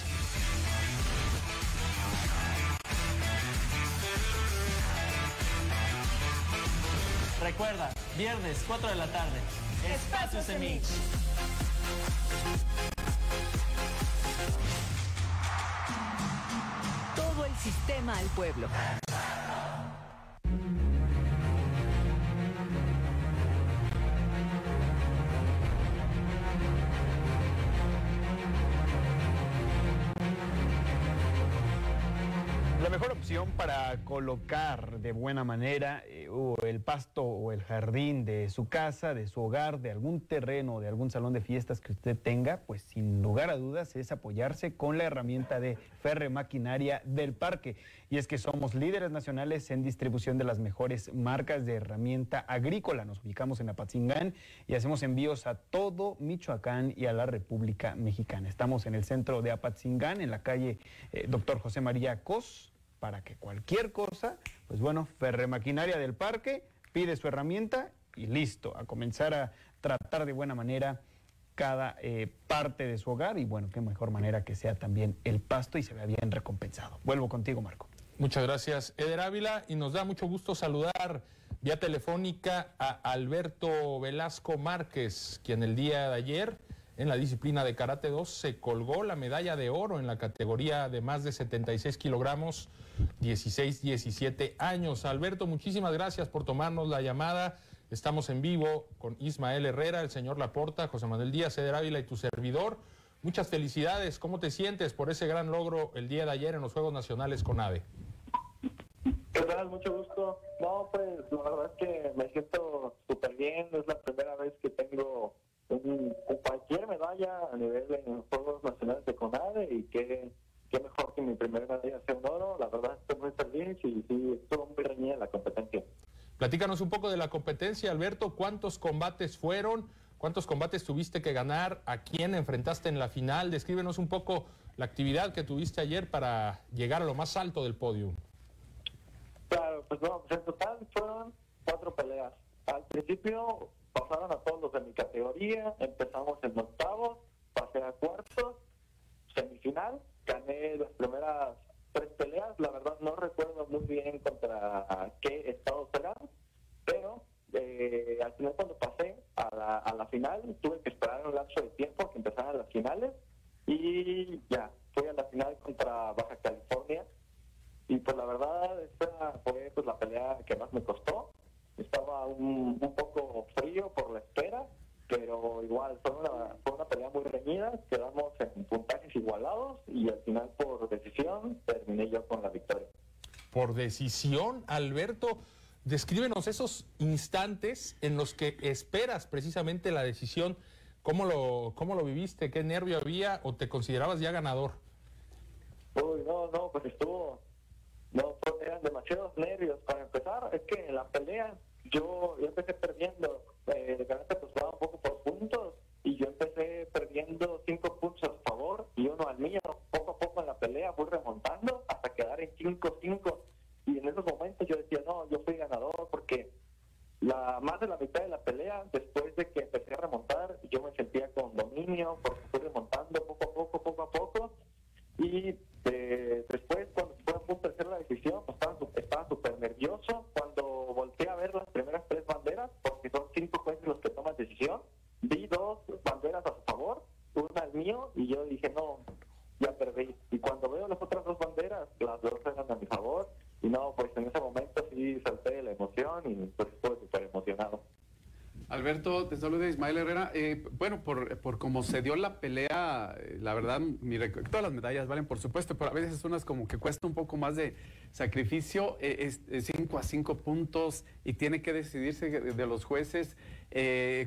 Recuerda, viernes 4 de la tarde. Espacio, Semich. Todo el sistema al pueblo. Para colocar de buena manera eh, el pasto o el jardín de su casa, de su hogar, de algún terreno, de algún salón de fiestas que usted tenga, pues sin lugar a dudas es apoyarse con la herramienta de Ferre Maquinaria del Parque. Y es que somos líderes nacionales en distribución de las mejores marcas de herramienta agrícola. Nos ubicamos en Apatzingán y hacemos envíos a todo Michoacán y a la República Mexicana. Estamos en el centro de Apatzingán, en la calle eh, Doctor José María Cos para que cualquier cosa, pues bueno, Ferremaquinaria del Parque pide su herramienta y listo, a comenzar a tratar de buena manera cada eh, parte de su hogar y bueno, qué mejor manera que sea también el pasto y se vea bien recompensado. Vuelvo contigo, Marco. Muchas gracias, Eder Ávila, y nos da mucho gusto saludar vía telefónica a Alberto Velasco Márquez, quien el día de ayer en la disciplina de Karate 2 se colgó la medalla de oro en la categoría de más de 76 kilogramos, 16-17 años. Alberto, muchísimas gracias por tomarnos la llamada. Estamos en vivo con Ismael Herrera, el señor Laporta, José Manuel Díaz, Ceder Ávila y tu servidor. Muchas felicidades. ¿Cómo te sientes por ese gran logro el día de ayer en los Juegos Nacionales con AVE? ¿Qué? Mucho gusto. No, pues la verdad es que me siento súper bien. Es la primera vez que tengo un, cualquier medalla a nivel de Juegos Nacionales de CONADE y qué, qué mejor que mi primera medalla sea un oro. La verdad estoy muy feliz y sí, estuvo muy reñida la competencia. Platícanos un poco de la competencia, Alberto. ¿Cuántos combates fueron? ¿Cuántos combates tuviste que ganar? ¿A quién enfrentaste en la final? Descríbenos un poco la actividad que tuviste ayer para llegar a lo más alto del podio. Claro, pues no, pues en total fueron cuatro peleas. Al principio pasaron a todos los de mi categoría, empezamos en octavos, pasé a cuartos, semifinal, gané las primeras tres peleas, la verdad no recuerdo muy bien contra qué estados eran, pero eh, al final cuando pasé a la, a la final tuve que esperar un lapso de tiempo que empezaran las finales y ya, fui a la final contra Baja California y pues la verdad esa fue pues la pelea que más me costó estaba un, poco frío por la espera, pero igual fue una, fue una pelea muy reñida, quedamos en puntajes igualados y al final por decisión terminé yo con la victoria. Por decisión, Alberto, descríbenos esos instantes en los que esperas precisamente la decisión. ¿Cómo lo, cómo lo viviste? ¿Qué nervio había o te considerabas ya ganador? Uy, no, no, pues estuvo, no, pues eran demasiados nervios. Para empezar, es que en la pelea yo, yo empecé perdiendo, eh, el pues va un poco por puntos y yo empecé perdiendo cinco puntos a favor y uno al mío. Poco a poco en la pelea fui remontando hasta quedar en 5-5 saluda Ismael Herrera. Eh, bueno, por, cómo se dio la pelea, eh, la verdad, mi, todas las medallas valen, por supuesto, pero a veces unas como que cuesta un poco más de sacrificio, 5 eh, a 5 puntos y tiene que decidirse de los jueces.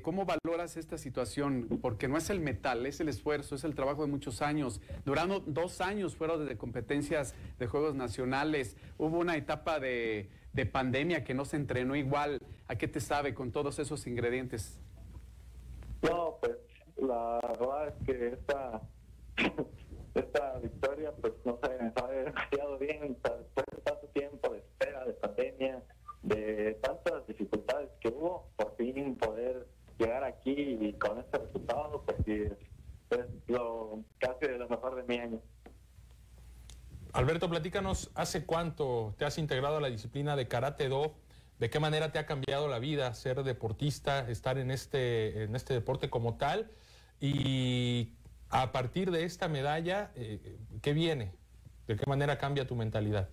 ¿Cómo valoras esta situación? Porque no es el metal, es el esfuerzo, es el trabajo de muchos años. Durando dos años fueron de competencias de Juegos Nacionales. Hubo una etapa de de pandemia que no se entrenó igual, ¿a qué te sabe con todos esos ingredientes? No, pues la verdad es que esta, esta victoria pues no sé, me sabe demasiado bien después de tanto tiempo de espera, de pandemia, de tantas dificultades que hubo, por fin poder llegar aquí y con este resultado, pues sí, es lo casi de lo mejor de mi año. Alberto, platícanos, ¿hace cuánto te has integrado a la disciplina de Karate Do? ¿De qué manera te ha cambiado la vida ser deportista, estar en este, en este deporte como tal? Y a partir de esta medalla, eh, ¿qué viene? ¿De qué manera cambia tu mentalidad?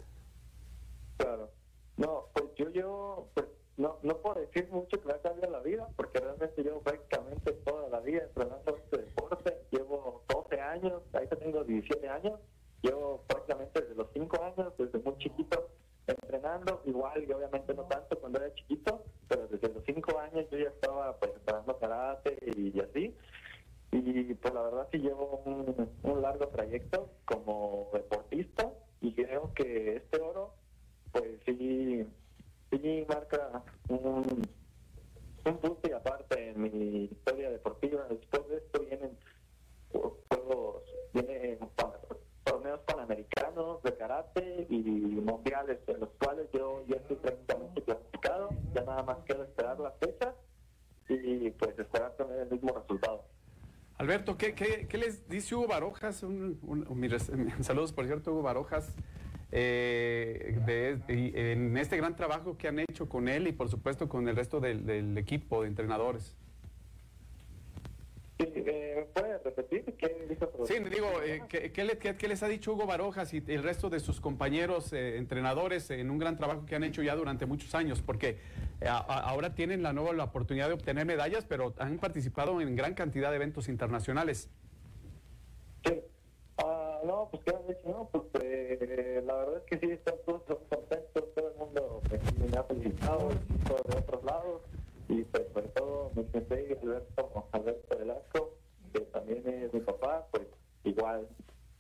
Claro. No, pues yo, yo pues no, no puedo decir mucho que me ha cambiado la vida, porque realmente llevo prácticamente toda la vida entrenando este deporte. Llevo 12 años, ahí tengo 17 años Yo prácticamente desde los cinco años, desde muy chiquito, entrenando, igual y obviamente no tanto cuando era chiquito, pero desde los cinco años yo ya estaba pues entrenando karate y así. Y pues la verdad sí llevo un, largo trayecto como deportista y creo que este oro pues sí, sí marca un, un punto y aparte en mi historia deportiva. Después de esto vienen juegos, vienen torneos panamericanos de karate y mundiales en los cuales yo ya estoy prácticamente clasificado, ya nada más quiero esperar la fecha y pues esperar tener el mismo resultado. Alberto, ¿qué, les dice Hugo Barojas? Saludos, por cierto, Hugo Barojas. Eh, en este gran trabajo que han hecho con él y por supuesto con el resto del equipo de entrenadores. Sí, eh, ¿Puede repetir qué dijo? Sí, digo, eh, ¿qué, qué, qué, les ha dicho Hugo Barojas y el resto de sus compañeros eh, entrenadores en un gran trabajo que han hecho ya durante muchos años? Porque eh, a, ahora tienen la nueva la oportunidad de obtener medallas, pero han participado en gran cantidad de eventos internacionales. Sí. Uh, no, pues qué han dicho, no, pues eh, la verdad es que sí, están todos contentos, todo el mundo me, ha felicitado, de otros lados y pues sobre todo mi sensei Alberto, Alberto Velasco, que también es mi papá, pues igual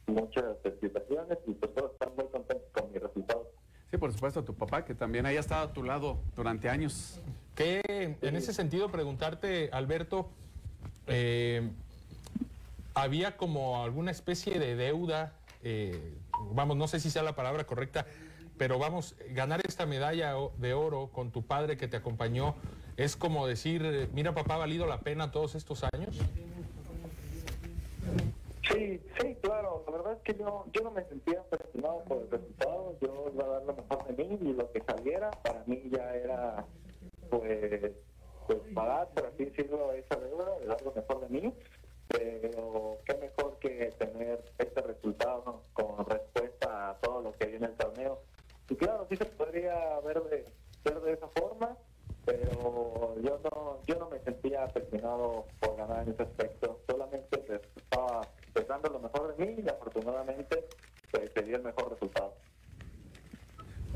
muchas felicitaciones y pues todos están muy contentos con mi resultado. Sí, por supuesto, tu papá, que también haya estado a tu lado durante años. Que en ese sentido preguntarte, Alberto, eh, había como alguna especie de deuda, eh, vamos, no sé si sea la palabra correcta, pero vamos, ganar esta medalla de oro con tu padre que te acompañó, es como decir, mira papá, ¿ha valido la pena todos estos años? Sí, sí, claro. La verdad es que yo, yo no me sentía presionado por el resultado. Yo iba a dar lo mejor de mí y lo que saliera para mí ya era, pues, pues pagar, por así decirlo, esa deuda, de dar lo mejor de mí. Pero qué mejor que tener este resultado con respuesta a todo lo que viene el torneo. Y claro, sí se podría ver de, ver de esa forma, pero yo no, yo no me sentía presionado por ganar en ese aspecto. Solamente estaba dando lo mejor de mí y afortunadamente pues, el mejor resultado.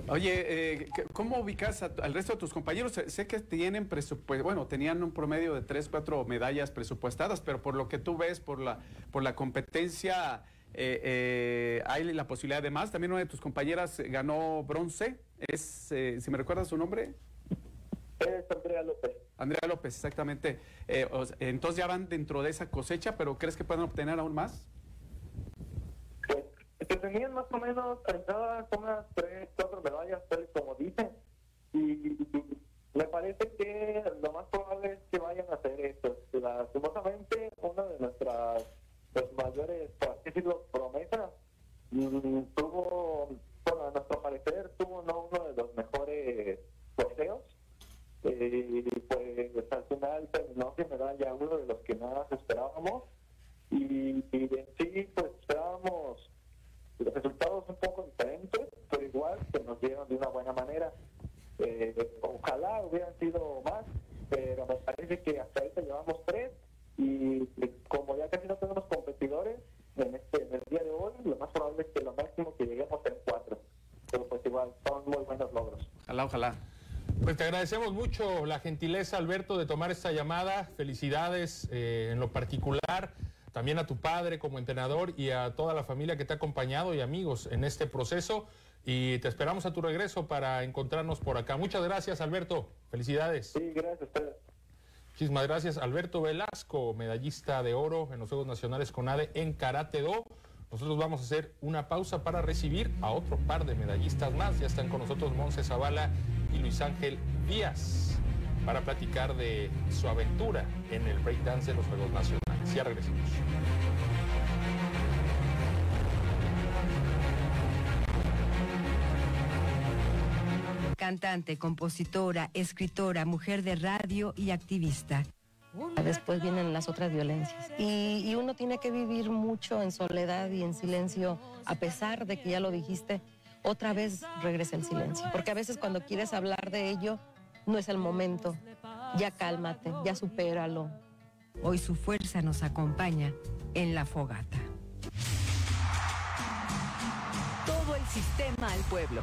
Oye, eh, ¿cómo ubicas al resto de tus compañeros? Sé que tienen presupuesto, bueno, tenían un promedio de 3, 4 medallas presupuestadas, pero por lo que tú ves, por la, por la competencia, eh, eh, hay la posibilidad de más. También una de tus compañeras ganó bronce, es, eh, si me recuerdas su nombre. Es Andrea López. Andrea López, exactamente. Eh, o sea, entonces ya van dentro de esa cosecha, pero ¿crees que pueden obtener aún más? Pues, que tenían más o menos pensadas unas tres, cuatro medallas, tal como dicen. Y, me parece que lo más probable es que vayan a hacer esto. Lastimosamente, una de nuestras pues, mayores, por así decirlo, promesas, mm, tuvo, bueno, a nuestro parecer, tuvo no uno de los mejores boxeos eh, pues al final terminó sin medalla uno de los que más esperábamos y, y en sí pues esperábamos los resultados un poco diferentes pero igual se nos dieron de una buena manera eh, ojalá hubieran sido más pero me parece que hasta ahorita llevamos tres y como ya casi no tenemos competidores en, este, en el día de hoy lo más probable es que lo máximo que lleguemos es cuatro pero pues igual son muy buenos logros ojalá ojalá pues te agradecemos mucho la gentileza, Alberto, de tomar esta llamada. Felicidades eh, en lo particular, también a tu padre como entrenador y a toda la familia que te ha acompañado y amigos en este proceso. Y te esperamos a tu regreso para encontrarnos por acá. Muchas gracias, Alberto. Felicidades. Sí, gracias ustedes. Muchísimas gracias, Alberto Velasco, medallista de oro en los Juegos Nacionales CONADE en Karate Do. Nosotros vamos a hacer una pausa para recibir a otro par de medallistas más. Ya están con nosotros Monse Zavala y Luis Ángel Díaz para platicar de su aventura en el breakdance de los Juegos Nacionales. Ya regresamos. Cantante, compositora, escritora, mujer de radio y activista. Después vienen las otras violencias. Y, y, uno tiene que vivir mucho en soledad y en silencio, a pesar de que ya lo dijiste, otra vez regresa el silencio. Porque a veces cuando quieres hablar de ello, no es el momento. Ya cálmate, ya supéralo. Hoy su fuerza nos acompaña en la fogata. sistema al pueblo.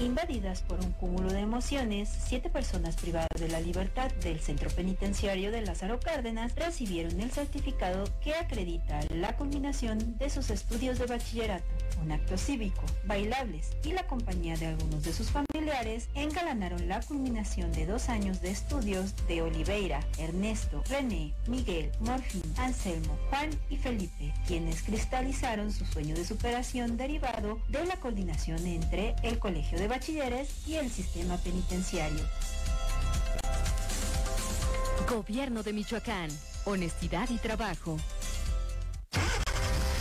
Invadidas por un cúmulo de emociones, siete personas privadas de la libertad del centro penitenciario de Lázaro Cárdenas recibieron el certificado que acredita la culminación de sus estudios de bachillerato. Un acto cívico, bailables y la compañía de algunos de sus familiares engalanaron la culminación de dos años de estudios de Oliveira, Ernesto, René, Miguel, Morfín, Anselmo, Juan y Felipe, quienes cristalizaron su sueño de superación derivado de la coordinación entre el Colegio de Bachilleres y el sistema penitenciario. Gobierno de Michoacán. Honestidad y trabajo.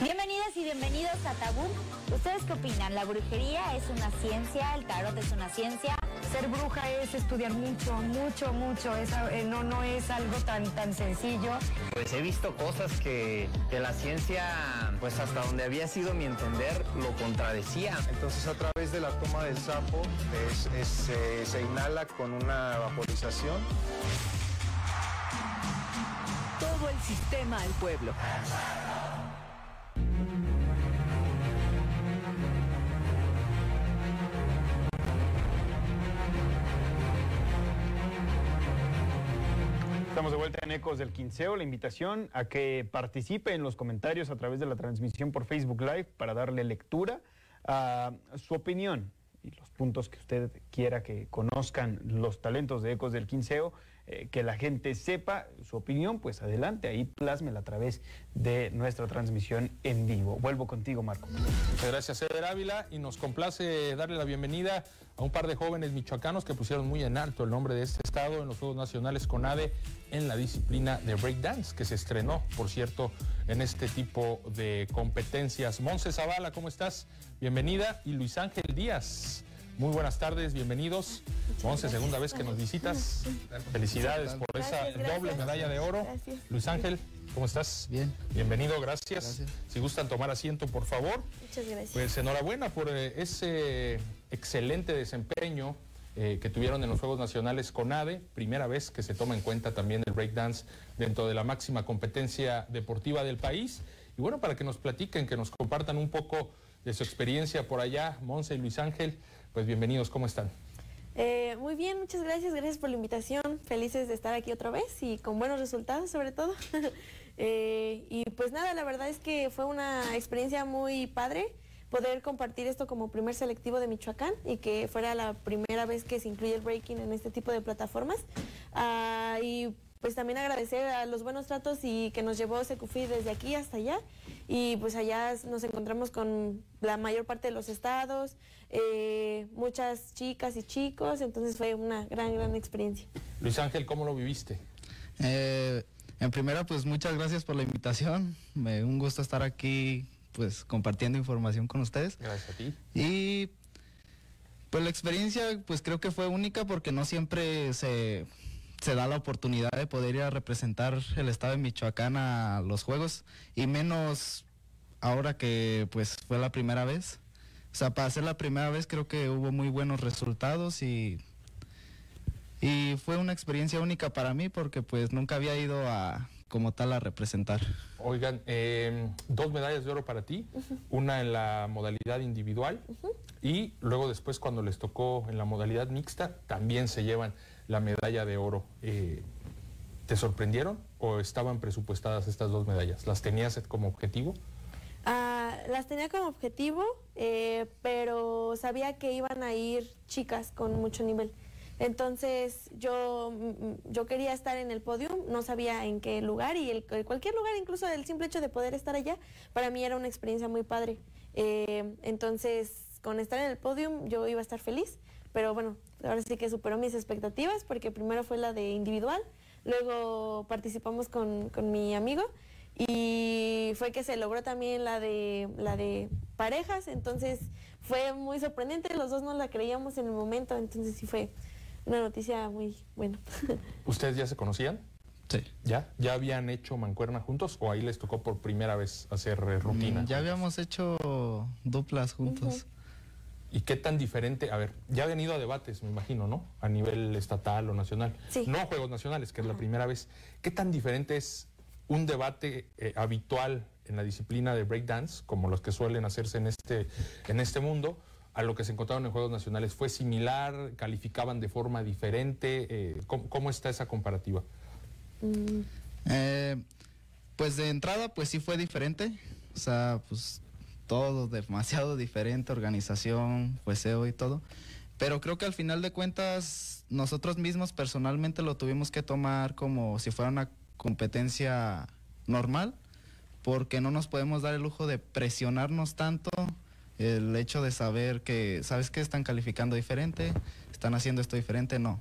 Bienvenidas y bienvenidos a Tabú. ¿Ustedes qué opinan? ¿La brujería es una ciencia? ¿El tarot es una ciencia? Ser bruja es estudiar mucho, mucho, mucho. Es, eh, no, no es algo tan, tan sencillo. Pues he visto cosas que, que la ciencia, pues hasta donde había sido mi entender, lo contradecía. Entonces a través de la toma del sapo es, es, eh, se inhala con una vaporización. Todo el sistema al pueblo. Estamos de vuelta en Ecos del Quinceo. La invitación a que participe en los comentarios a través de la transmisión por Facebook Live para darle lectura a su opinión y los puntos que usted quiera que conozcan los talentos de Ecos del Quinceo eh, que la gente sepa su opinión, pues adelante, ahí plásmela a través de nuestra transmisión en vivo. Vuelvo contigo, Marco. Muchas gracias, Eder Ávila, y nos complace darle la bienvenida a un par de jóvenes michoacanos que pusieron muy en alto el nombre de este estado en los Juegos Nacionales CONADE en la disciplina de breakdance, que se estrenó, por cierto, en este tipo de competencias. Monse Zavala, ¿cómo estás? Bienvenida. Y Luis Ángel Díaz. Muy buenas tardes, bienvenidos. Once, segunda vez que nos visitas. Felicidades por esa doble medalla de oro. Luis Ángel, ¿cómo estás? Bien. Bienvenido, gracias. Si gustan tomar asiento, por favor. Muchas gracias. Pues enhorabuena por eh, ese excelente desempeño eh, que tuvieron en los Juegos Nacionales con ADE, primera vez que se toma en cuenta también el breakdance dentro de la máxima competencia deportiva del país. Y bueno, para que nos platiquen, que nos compartan un poco de su experiencia por allá, Monse y Luis Ángel, pues bienvenidos, ¿cómo están? Eh, muy bien, muchas gracias, gracias por la invitación, felices de estar aquí otra vez y con buenos resultados sobre todo. eh, y pues nada, la verdad es que fue una experiencia muy padre poder compartir esto como primer selectivo de Michoacán y que fuera la primera vez que se incluye el breaking en este tipo de plataformas. Uh, y pues también agradecer a los buenos tratos y que nos llevó Secufi desde aquí hasta allá y pues allá nos encontramos con la mayor parte de los estados, eh, muchas chicas y chicos, entonces fue una gran, gran experiencia. Luis Ángel, ¿cómo lo viviste? Eh, en primera, pues muchas gracias por la invitación, Me, un gusto estar aquí pues compartiendo información con ustedes. Gracias a ti. Y pues la experiencia pues creo que fue única porque no siempre se se da la oportunidad de poder ir a representar el estado de Michoacán a los juegos y menos ahora que pues fue la primera vez. O sea, para ser la primera vez creo que hubo muy buenos resultados y y fue una experiencia única para mí porque pues nunca había ido a como tal a representar. Oigan, eh, dos medallas de oro para ti, uh -huh. una en la modalidad individual uh -huh. y luego después cuando les tocó en la modalidad mixta también se llevan la medalla de oro. Eh, ¿Te sorprendieron o estaban presupuestadas estas dos medallas? ¿Las tenías como objetivo? Uh, las tenía como objetivo, eh, pero sabía que iban a ir chicas con mucho nivel. Entonces yo, yo quería estar en el podio, no sabía en qué lugar y el, cualquier lugar, incluso el simple hecho de poder estar allá, para mí era una experiencia muy padre. Eh, entonces, con estar en el podio yo iba a estar feliz, pero bueno, ahora sí que superó mis expectativas porque primero fue la de individual, luego participamos con, con mi amigo y fue que se logró también la de, la de parejas, entonces fue muy sorprendente, los dos no la creíamos en el momento, entonces sí fue una noticia muy buena. ¿Ustedes ya se conocían? Sí. ¿Ya? ¿Ya habían hecho mancuerna juntos o ahí les tocó por primera vez hacer eh, rutina? Mm, Ya habíamos hecho duplas juntos. ¿Y qué tan diferente? A ver, ya habían ido a debates, me imagino, ¿no? A nivel estatal o nacional. Sí. No Juegos Nacionales, que es la primera vez. ¿Qué tan diferente es un debate eh, habitual en la disciplina de breakdance, como los que suelen hacerse en este, en este mundo, a lo que se encontraron en Juegos Nacionales? ¿Fue similar? ¿Calificaban de forma diferente? Eh, ¿cómo, cómo está esa comparativa? Eh, pues de entrada, pues sí fue diferente. O sea, pues todo demasiado diferente, organización, jueceo y todo. Pero creo que al final de cuentas, nosotros mismos personalmente lo tuvimos que tomar como si fuera una competencia normal, porque no nos podemos dar el lujo de presionarnos tanto. El hecho de saber que, ¿sabes qué? Están calificando diferente, están haciendo esto diferente, no.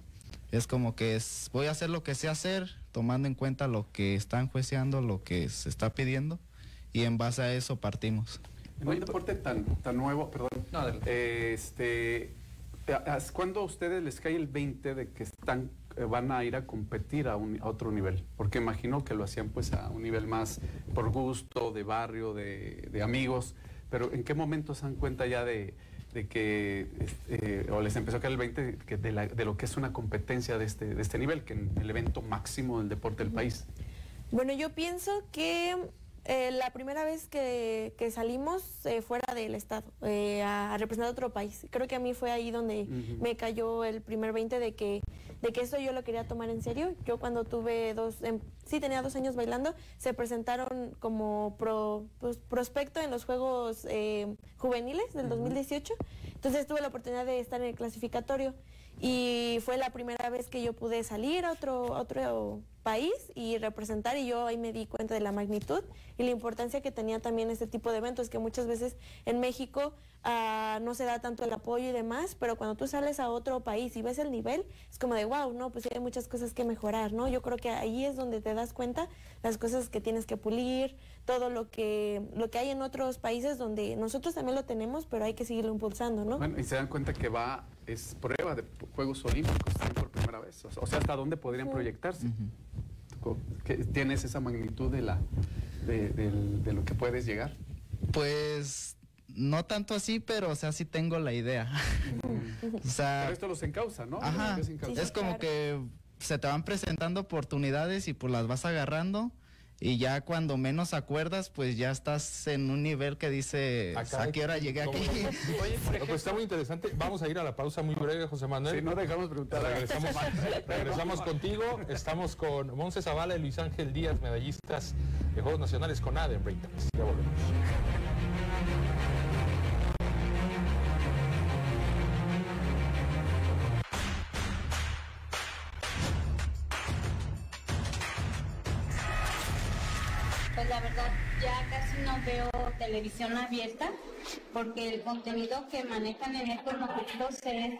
Es como que es, voy a hacer lo que sé hacer, tomando en cuenta lo que están jueceando, lo que se está pidiendo, y en base a eso partimos. En un deporte tan, tan nuevo, perdón, eh, este, ¿a- ¿cuándo a ustedes les cae el 20 de que están, eh, van a ir a competir a, un- a otro nivel? Porque imagino que lo hacían pues a un nivel más por gusto, de barrio, de, de amigos, pero ¿en qué momento se dan cuenta ya de, de que, este, o les empezó a caer el 20 que de, la- de lo que es una competencia de este, de este nivel, que en el evento máximo del deporte del país? Bueno, yo pienso que eh, la primera vez que, que salimos eh, fuera del estado, eh, a, a representar otro país, creo que a mí fue ahí donde me cayó el primer 20 de que, de que eso yo lo quería tomar en serio. Yo cuando tuve dos, em, sí tenía dos años bailando, se presentaron como pro- pues, prospecto en los Juegos eh, Juveniles del 2018. Entonces tuve la oportunidad de estar en el clasificatorio y fue la primera vez que yo pude salir a otro, otro país y representar y yo ahí me di cuenta de la magnitud y la importancia que tenía también este tipo de eventos que muchas veces en México ah, no se da tanto el apoyo y demás, pero cuando tú sales a otro país y ves el nivel, es como de wow, no, pues hay muchas cosas que mejorar, ¿no? Yo creo que ahí es donde te das cuenta las cosas que tienes que pulir, todo lo que, lo que hay en otros países donde nosotros también lo tenemos, pero hay que seguirlo impulsando, ¿no? Bueno, y se dan cuenta que va, es prueba de Juegos Olímpicos por primera vez. O sea, hasta dónde podrían proyectarse. Co- que ¿Tienes esa magnitud de, la, de, lo que puedes llegar? Pues no tanto así, pero o sea, sí tengo la idea. o sea, Pero esto los encausa, ¿no? Ajá, Los encausa. es como que se te van presentando oportunidades y pues las vas agarrando y ya cuando menos acuerdas, pues ya estás en un nivel que dice, Acá ¿a qué hora llegué aquí? No, pues está muy interesante. Vamos a ir a la pausa muy breve, José Manuel. Sí, no dejamos preguntar. Regresamos, regresamos contigo. Estamos con Monse Zavala y Luis Ángel Díaz, medallistas de Juegos Nacionales con ADE en Breakdance. Ya volvemos. La verdad ya casi no veo televisión abierta porque el contenido que manejan en estos momentos es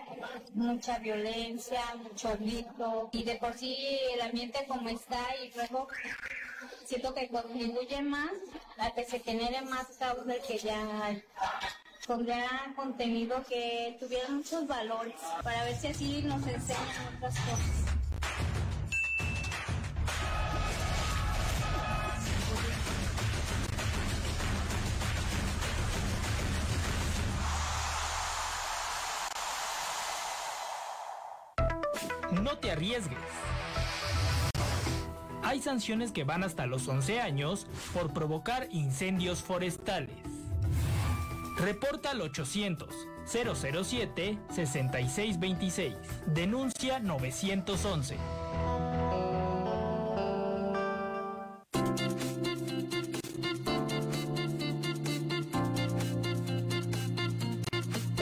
mucha violencia, mucho grito y de por sí el ambiente como está y luego siento que contribuye más a que se genere más causa que ya pondría contenido que tuviera muchos valores para ver si así nos enseñan otras cosas. No te arriesgues. Hay sanciones que van hasta los 11 años por provocar incendios forestales. Reporta al 800 007 6626. Denuncia 911.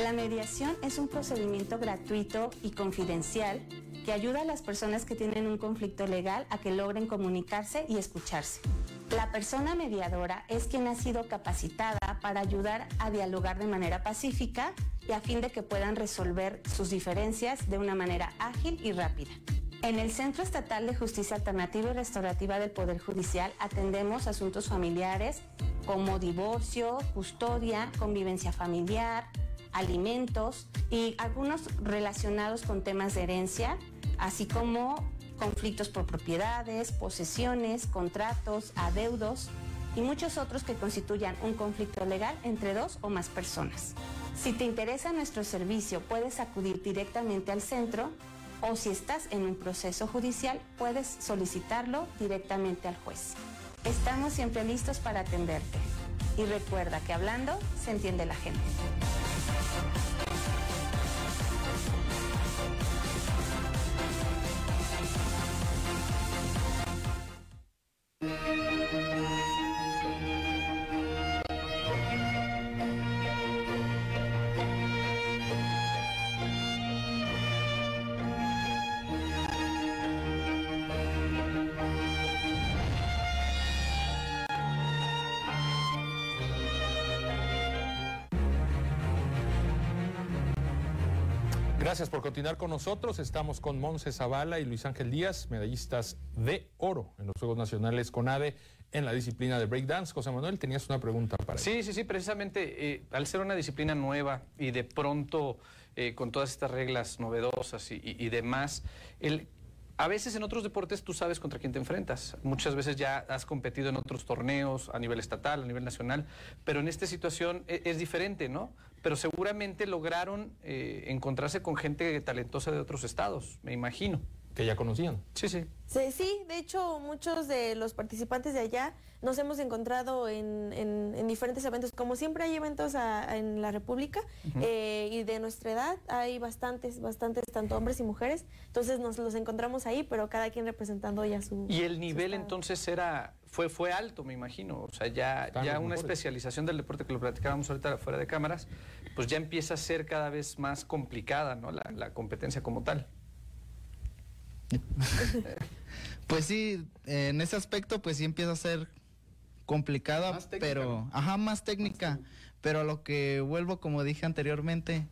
La mediación es un procedimiento gratuito y confidencial que ayuda a las personas que tienen un conflicto legal a que logren comunicarse y escucharse. La persona mediadora es quien ha sido capacitada para ayudar a dialogar de manera pacífica y a fin de que puedan resolver sus diferencias de una manera ágil y rápida. En el Centro Estatal de Justicia Alternativa y Restaurativa del Poder Judicial atendemos asuntos familiares como divorcio, custodia, convivencia familiar, alimentos y algunos relacionados con temas de herencia, así como conflictos por propiedades, posesiones, contratos, adeudos y muchos otros que constituyan un conflicto legal entre dos o más personas. Si te interesa nuestro servicio, puedes acudir directamente al centro o si estás en un proceso judicial, puedes solicitarlo directamente al juez. Estamos siempre listos para atenderte. Y recuerda que hablando se entiende la gente. Música Gracias por continuar con nosotros. Estamos con Monse Zavala y Luis Ángel Díaz, medallistas de oro en los Juegos Nacionales CONADE en la disciplina de breakdance. José Manuel, tenías una pregunta para Sí, sí, sí, precisamente eh, al ser una disciplina nueva y de pronto eh, con todas estas reglas novedosas y, y- y demás, el, a veces en otros deportes tú sabes contra quién te enfrentas. Muchas veces ya has competido en otros torneos a nivel estatal, a nivel nacional, pero en esta situación e- es, diferente, ¿no? Pero seguramente lograron eh, encontrarse con gente talentosa de otros estados, me imagino. Que ya conocían. Sí, sí. Sí, sí, de hecho muchos de los participantes de allá nos hemos encontrado en, en- en diferentes eventos. Como siempre hay eventos a- en la República eh, y de nuestra edad hay bastantes, bastantes, tanto hombres y mujeres. Entonces nos los encontramos ahí, pero cada quien representando ya su... Y el nivel entonces era fue fue alto, me imagino. O sea, ya, Están ya una mejores. especialización del deporte que lo platicábamos ahorita fuera de cámaras, pues ya empieza a ser cada vez más complicada, ¿no? La, la competencia como tal. Pues sí, en ese aspecto pues sí empieza a ser complicada, pero ajá, más técnica, pero a lo que vuelvo como dije anteriormente,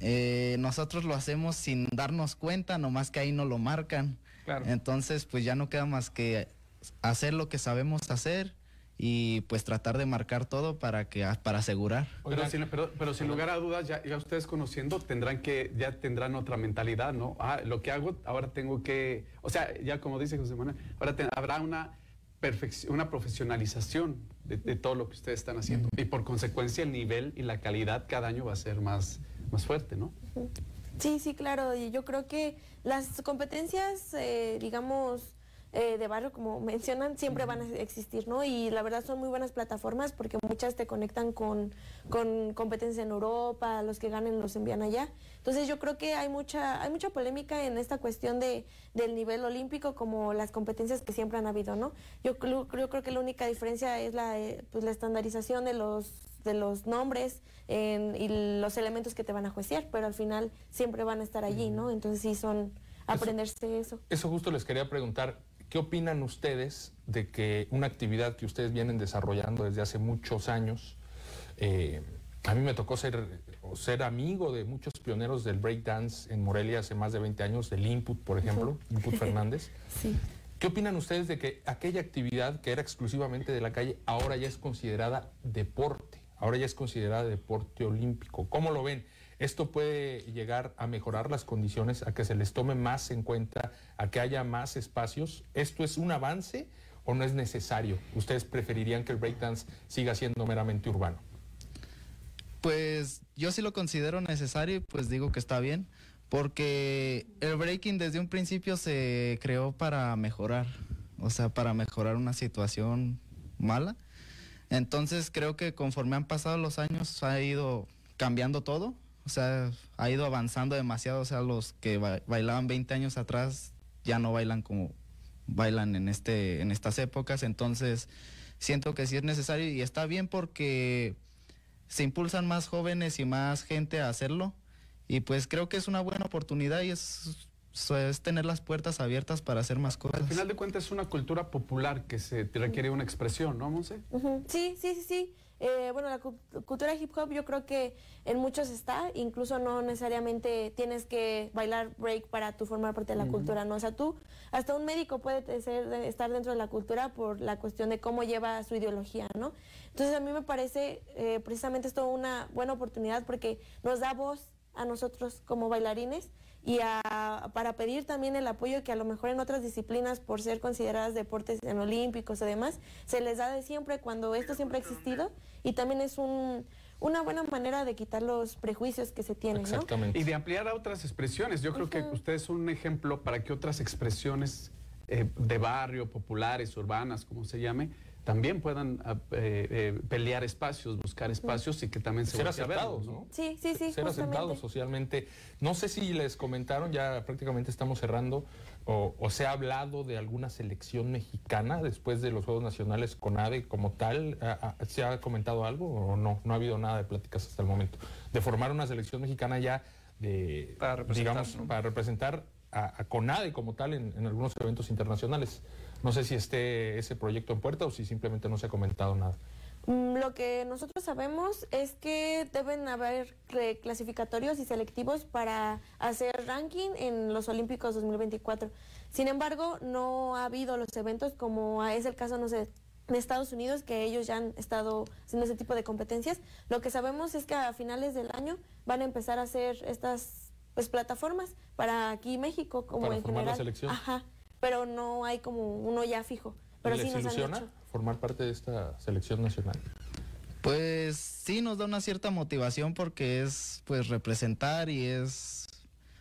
eh, nosotros lo hacemos sin darnos cuenta, nomás que ahí no lo marcan. Claro. Entonces pues ya no queda más que hacer lo que sabemos hacer y pues tratar de marcar todo para que para asegurar. Pero sin, pero, pero sin lugar a dudas, ya, ya ustedes conociendo, tendrán que, ya tendrán otra mentalidad, ¿no? Ah, lo que hago, ahora tengo que, o sea, ya como dice José Manuel, ahora te- habrá una, una profesionalización de, de todo lo que ustedes están haciendo. Y por consecuencia el nivel y la calidad cada año va a ser más, más fuerte, ¿no? Sí, sí, claro. Y yo creo que las competencias, eh, digamos, eh, de barrio, como mencionan, siempre van a existir, ¿no? Y la verdad son muy buenas plataformas porque muchas te conectan con, con competencias en Europa, los que ganen los envían allá. Entonces yo creo que hay mucha, hay mucha polémica en esta cuestión de, del nivel olímpico como las competencias que siempre han habido, ¿no? Yo, yo creo que la única diferencia es la, eh, pues, la estandarización de los de los nombres en- y los elementos que te van a juiciar, pero al final siempre van a estar allí, ¿no? Entonces sí son aprenderse eso. Eso justo les quería preguntar, ¿qué opinan ustedes de que una actividad que ustedes vienen desarrollando desde hace muchos años, eh, a mí me tocó ser, ser amigo de muchos pioneros del breakdance en Morelia hace más de 20 años, del Input, por ejemplo. Input Fernández. Sí. ¿Qué opinan ustedes de que aquella actividad que era exclusivamente de la calle ahora ya es considerada deporte? Ahora ya es considerada deporte olímpico. ¿Cómo lo ven? ¿Esto puede llegar a mejorar las condiciones, a que se les tome más en cuenta, a que haya más espacios? ¿Esto es un avance o no es necesario? ¿Ustedes preferirían que el breakdance siga siendo meramente urbano? Pues yo sí lo considero necesario y pues digo que está bien, porque el breaking desde un principio se creó para mejorar, o sea, para mejorar una situación mala. Entonces creo que conforme han pasado los años ha ido cambiando todo, o sea, ha ido avanzando demasiado, o sea, los que ba- bailaban 20 años atrás ya no bailan como bailan en este en estas épocas, entonces siento que sí es necesario y está bien porque se impulsan más jóvenes y más gente a hacerlo y pues creo que es una buena oportunidad y es, es tener las puertas abiertas para hacer más cosas. Al final de cuentas es una cultura popular que se requiere una expresión, ¿no, Monse? Ujú, Sí, sí, sí, sí. Eh, bueno, la cu- cultura hip hop yo creo que en muchos está, incluso no necesariamente tienes que bailar break para tú formar parte de la cultura, ¿no? O sea, tú, hasta un médico puede ser- estar dentro de la cultura por la cuestión de cómo lleva su ideología, ¿no? Entonces a mí me parece eh, precisamente esto una buena oportunidad porque nos da voz a nosotros como bailarines y a- para pedir también el apoyo que a lo mejor en otras disciplinas, por ser consideradas deportes en olímpicos y demás, se les da de siempre cuando esto siempre ha existido y también es un, una buena manera de quitar los prejuicios que se tienen, ¿no? Y de ampliar a otras expresiones. Yo creo que ustedes son un ejemplo para que otras expresiones eh, de barrio, populares, urbanas, como se llame, también puedan ah, eh, eh, pelear espacios, buscar espacios y que también se Ser aceptados, ¿no? ¿no? Sí, sí, sí, ser aceptados socialmente. No sé si les comentaron, ya prácticamente estamos cerrando, o, o se ha hablado de alguna selección mexicana después de los Juegos Nacionales con ADE como tal. ¿Ha- ha- ¿Se ha comentado algo o no? No ha habido nada de pláticas hasta el momento. De formar una selección mexicana ya de, Para representar, digamos, ¿no? para representar a, a CONADE como tal en, en algunos eventos internacionales. No sé si esté ese proyecto en puerta o si simplemente no se ha comentado nada. Mm, Lo que nosotros sabemos es que deben haber clasificatorios y selectivos para hacer ranking en los Olímpicos 2024. Sin embargo, no ha habido los eventos como es el caso, no sé, de Estados Unidos, que ellos ya han estado haciendo ese tipo de competencias. Lo que sabemos es que a finales del año van a empezar a hacer estas pues, plataformas para aquí México, como Para en formar la general. selección. Ajá, pero no hay como uno ya fijo. Pero ¿Les sí nos han ilusiona hecho. formar parte de esta selección nacional? Pues sí, nos da una cierta motivación porque es pues representar y es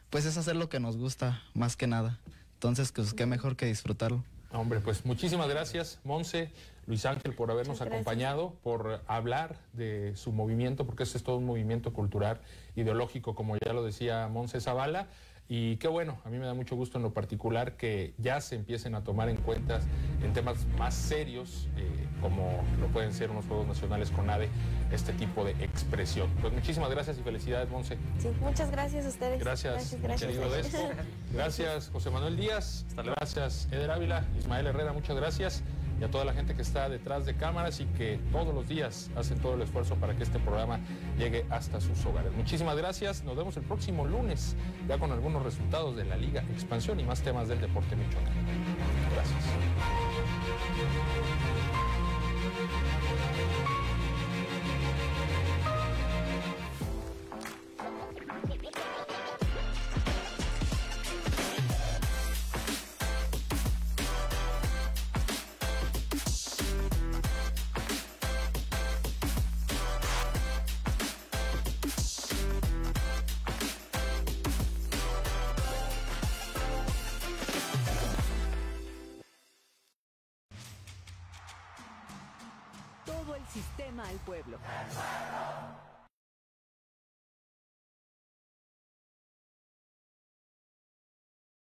pues es hacer lo que nos gusta más que nada. Entonces, pues qué mejor que disfrutarlo. Hombre, pues muchísimas gracias, Monse, Luis Ángel, por habernos acompañado, por hablar de su movimiento, porque ese es todo un movimiento cultural, ideológico, como ya lo decía Monse Zavala. Y qué bueno, a mí me da mucho gusto en lo particular que ya se empiecen a tomar en cuenta en temas más serios, eh, como lo pueden ser unos Juegos Nacionales con ADE, este tipo de expresión. Pues muchísimas gracias y felicidades, Monse. Sí, muchas gracias a ustedes. Gracias, gracias. querido gracias. Gracias, José Manuel Díaz. Gracias, Eder Ávila, Ismael Herrera, muchas gracias. Y a toda la gente que está detrás de cámaras y que todos los días hacen todo el esfuerzo para que este programa llegue hasta sus hogares. Muchísimas gracias. Nos vemos el próximo lunes, ya con algunos resultados de la Liga Expansión y más temas del deporte michoacán. Gracias.